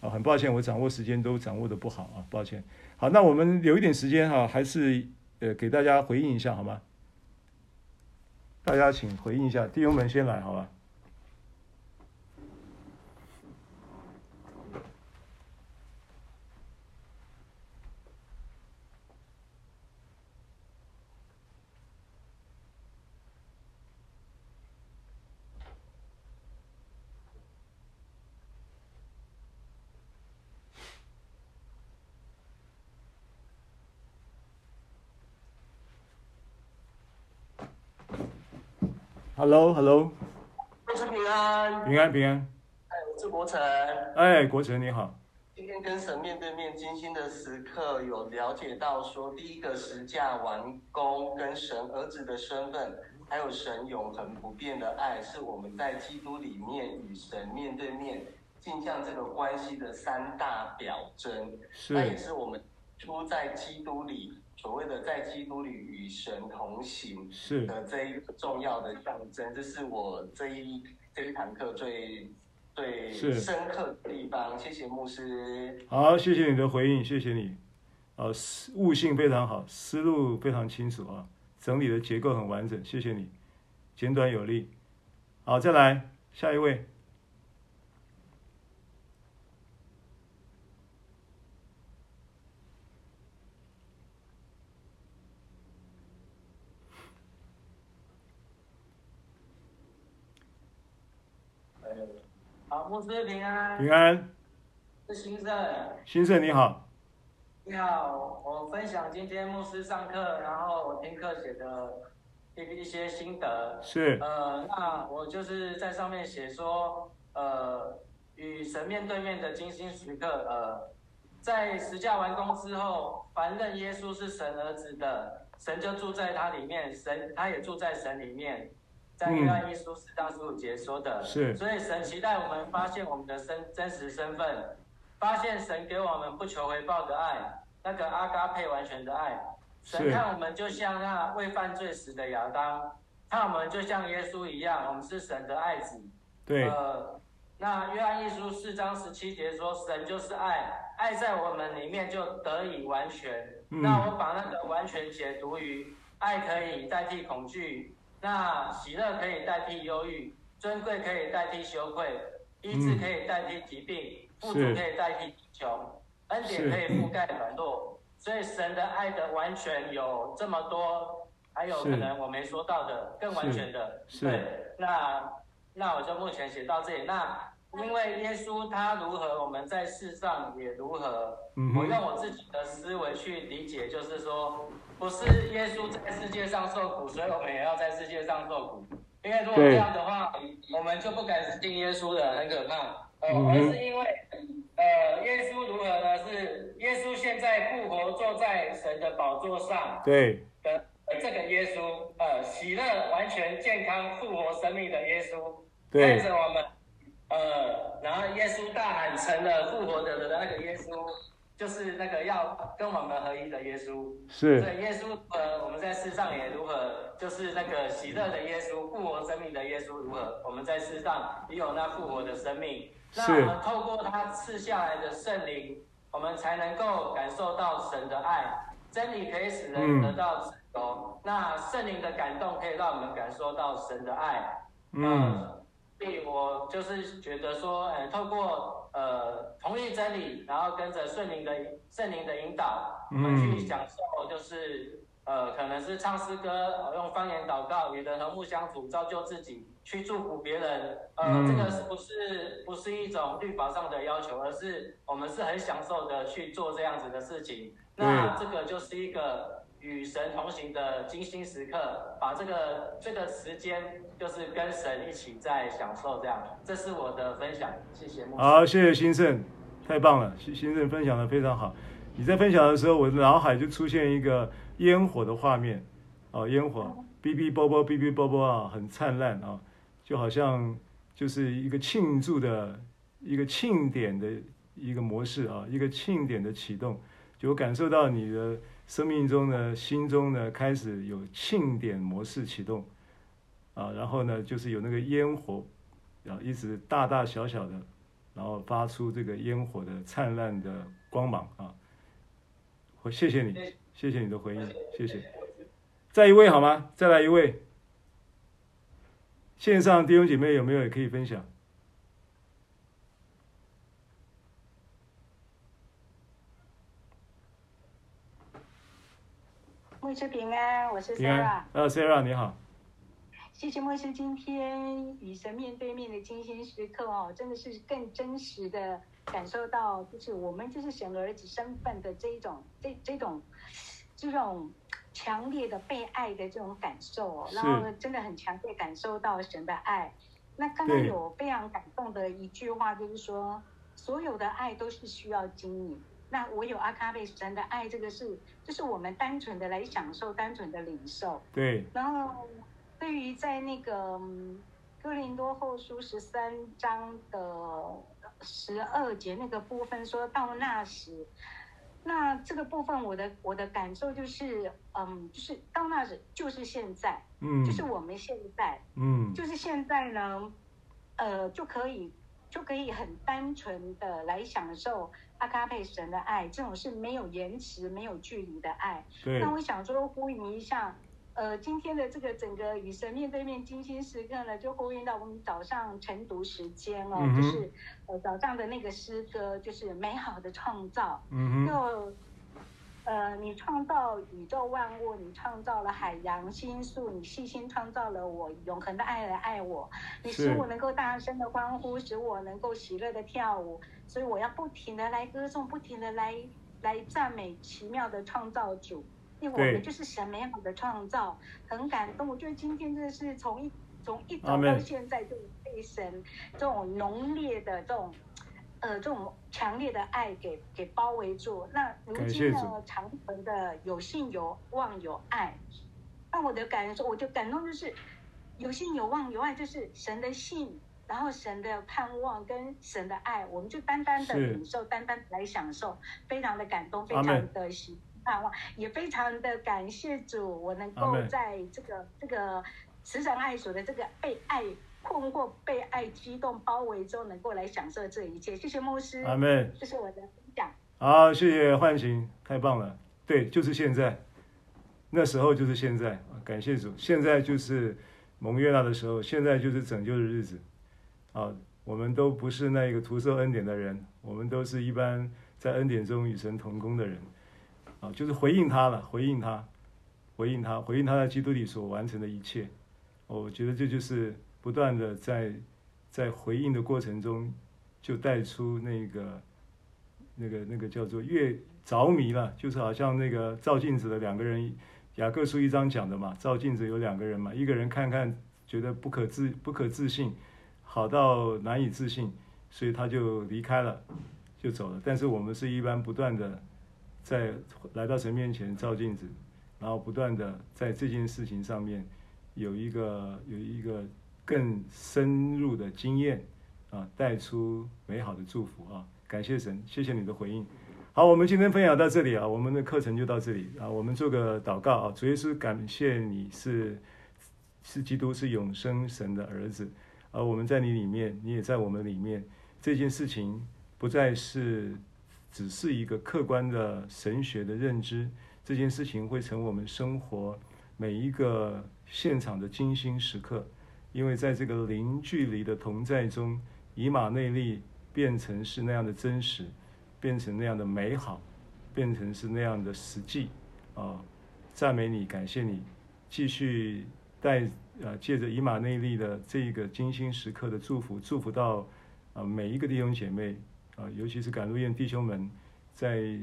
啊，很抱歉我掌握时间都掌握的不好啊，抱歉。好，那我们留一点时间哈，还是呃给大家回应一下好吗？大家请回应一下，弟兄们先来，好吧？Hello，Hello，祝是平安，平安平安。哎，我是国成。哎，国成你好。今天跟神面对面精心的时刻，有了解到说，第一个十架完工，跟神儿子的身份，还有神永恒不变的爱，是我们在基督里面与神面对面镜像这个关系的三大表征。是。那也是我们出在基督里。所谓的在基督里与神同行是的这一个重要的象征，这是我这一这一堂课最最深刻的地方。谢谢牧师。好，谢谢你的回应，谢谢你。呃，悟性非常好，思路非常清楚啊，整理的结构很完整，谢谢你，简短有力。好，再来下一位。好，牧师平安。平安。是新盛。新盛你好。你好，我分享今天牧师上课，然后我听课写的一一些心得。是。呃，那我就是在上面写说，呃，与神面对面的精心时刻，呃，在十架完工之后，凡认耶稣是神儿子的，神就住在他里面，神他也住在神里面。在约翰一书四章十五节说的，是，所以神期待我们发现我们的身真实身份，发现神给我们不求回报的爱，那个阿嘎佩完全的爱。神看我们就像那未犯罪时的亚当，看我们就像耶稣一样，我们是神的爱子。对。呃，那约翰一书四章十七节说，神就是爱，爱在我们里面就得以完全。嗯。那我把那个完全解读于爱可以代替恐惧。那喜乐可以代替忧郁，尊贵可以代替羞愧，医治可以代替疾病，富足可以代替贫穷，恩典可以覆盖软弱。所以神的爱的完全有这么多，还有可能我没说到的更完全的。对，那那我就目前写到这里。那因为耶稣他如何，我们在世上也如何。我用我自己的思维去理解，就是说。不是耶稣在世界上受苦，所以我们也要在世界上受苦。因为如果这样的话，我们就不敢信耶稣的，很可怕。呃，而是因为，呃，耶稣如何呢？是耶稣现在复活坐在神的宝座上，对的这个耶稣，呃，喜乐、完全、健康、复活生命的耶稣，带着我们，呃，然后耶稣大喊成了复活的的那个耶稣。就是那个要跟我们合一的耶稣，是。对耶稣，呃，我们在世上也如何？就是那个喜乐的耶稣，复活生命的耶稣如何？我们在世上也有那复活的生命。是。那我们透过他赐下来的圣灵，我们才能够感受到神的爱。真理可以使人得到自由，嗯、那圣灵的感动可以让我们感受到神的爱。嗯。呃所以我就是觉得说，呃，透过呃同意真理，然后跟着圣灵的圣灵的引导，我们去享受，就是呃，可能是唱诗歌，用方言祷告，与人和睦相处，造就自己，去祝福别人。呃，这个是不是不是一种律法上的要求，而是我们是很享受的去做这样子的事情。那这个就是一个。与神同行的精心时刻，把这个这个时间就是跟神一起在享受，这样，这是我的分享，谢谢。好，谢谢兴盛，太棒了，兴兴盛分享的非常好。你在分享的时候，我的脑海就出现一个烟火的画面，哦，烟火，哔哔啵啵，哔哔啵啵啊，很灿烂啊，就好像就是一个庆祝的一个庆典的一个模式啊，一个庆典的启动，就我感受到你的。生命中呢，心中呢，开始有庆典模式启动，啊，然后呢，就是有那个烟火，啊，一直大大小小的，然后发出这个烟火的灿烂的光芒啊！我谢谢你，谢谢你的回应，谢谢。再一位好吗？再来一位。线上弟兄姐妹有没有也可以分享？牧师平安，我是 Sarah。呃，Sarah 你好。谢谢牧师今天与神面对面的精心时刻哦，真的是更真实的感受到，就是我们就是神儿子身份的这一种，这这种这种强烈的被爱的这种感受哦，然后真的很强烈感受到神的爱。那刚刚有非常感动的一句话，就是说所有的爱都是需要经营。那我有阿卡贝神的爱，这个是就是我们单纯的来享受，单纯的领受。对。然后，对于在那个哥林多后书十三章的十二节那个部分，说到那时，那这个部分我的我的感受就是，嗯，就是到那时就是现在，嗯，就是我们现在，嗯，就是现在呢，呃，就可以就可以很单纯的来享受。阿卡贝神的爱，这种是没有延迟、没有距离的爱。对。那我想说，呼应一下，呃，今天的这个整个与神面对面精心时刻呢，就呼应到我们早上晨读时间哦，嗯、就是呃早上的那个诗歌，就是美好的创造。嗯哼。就呃，你创造宇宙万物，你创造了海洋星宿，你细心创造了我，永恒的爱来爱我，你使我能够大声的欢呼，使我能够喜乐的跳舞。所以我要不停的来歌颂，不停的来来赞美奇妙的创造主，因为我们就是神美好的创造，很感动。我觉得今天真的是从一从一早到现在就被神这种浓烈的这种呃这种强烈的爱给给包围住。那如今呢，长存的有信有望有爱，那我的感受，我就感动就是有信有望有爱，就是神的信。然后神的盼望跟神的爱，我们就单单的领受，单单来享受，非常的感动，非常的喜盼望，也非常的感谢主，我能够在这个这个慈神爱所的这个被爱困惑、被爱激动包围中，能够来享受这一切。谢谢牧师，阿门。这是我的分享。好，谢谢唤醒，太棒了。对，就是现在，那时候就是现在，感谢主。现在就是蒙悦纳的时候，现在就是拯救的日子。啊，我们都不是那个徒受恩典的人，我们都是一般在恩典中与神同工的人。啊，就是回应他了，回应他，回应他，回应他在基督里所完成的一切。我觉得这就是不断的在在回应的过程中，就带出那个那个那个叫做越着迷了，就是好像那个照镜子的两个人，雅各书一章讲的嘛，照镜子有两个人嘛，一个人看看觉得不可自不可置信。好到难以置信，所以他就离开了，就走了。但是我们是一般不断的在来到神面前照镜子，然后不断的在这件事情上面有一个有一个更深入的经验啊，带出美好的祝福啊！感谢神，谢谢你的回应。好，我们今天分享到这里啊，我们的课程就到这里啊。我们做个祷告啊，主耶稣，感谢你是是基督，是永生神的儿子。而我们在你里面，你也在我们里面。这件事情不再是只是一个客观的神学的认知，这件事情会成为我们生活每一个现场的精心时刻。因为在这个零距离的同在中，以马内利变成是那样的真实，变成那样的美好，变成是那样的实际。啊，赞美你，感谢你，继续带。啊，借着以马内利的这个精心时刻的祝福，祝福到啊每一个弟兄姐妹啊，尤其是赶路宴弟兄们，在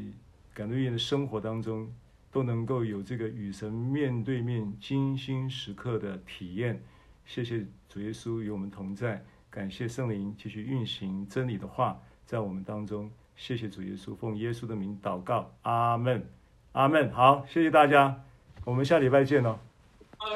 赶路宴的生活当中，都能够有这个与神面对面精心时刻的体验。谢谢主耶稣与我们同在，感谢圣灵继续运行真理的话在我们当中。谢谢主耶稣，奉耶稣的名祷告，阿门，阿门。好，谢谢大家，我们下礼拜见喽。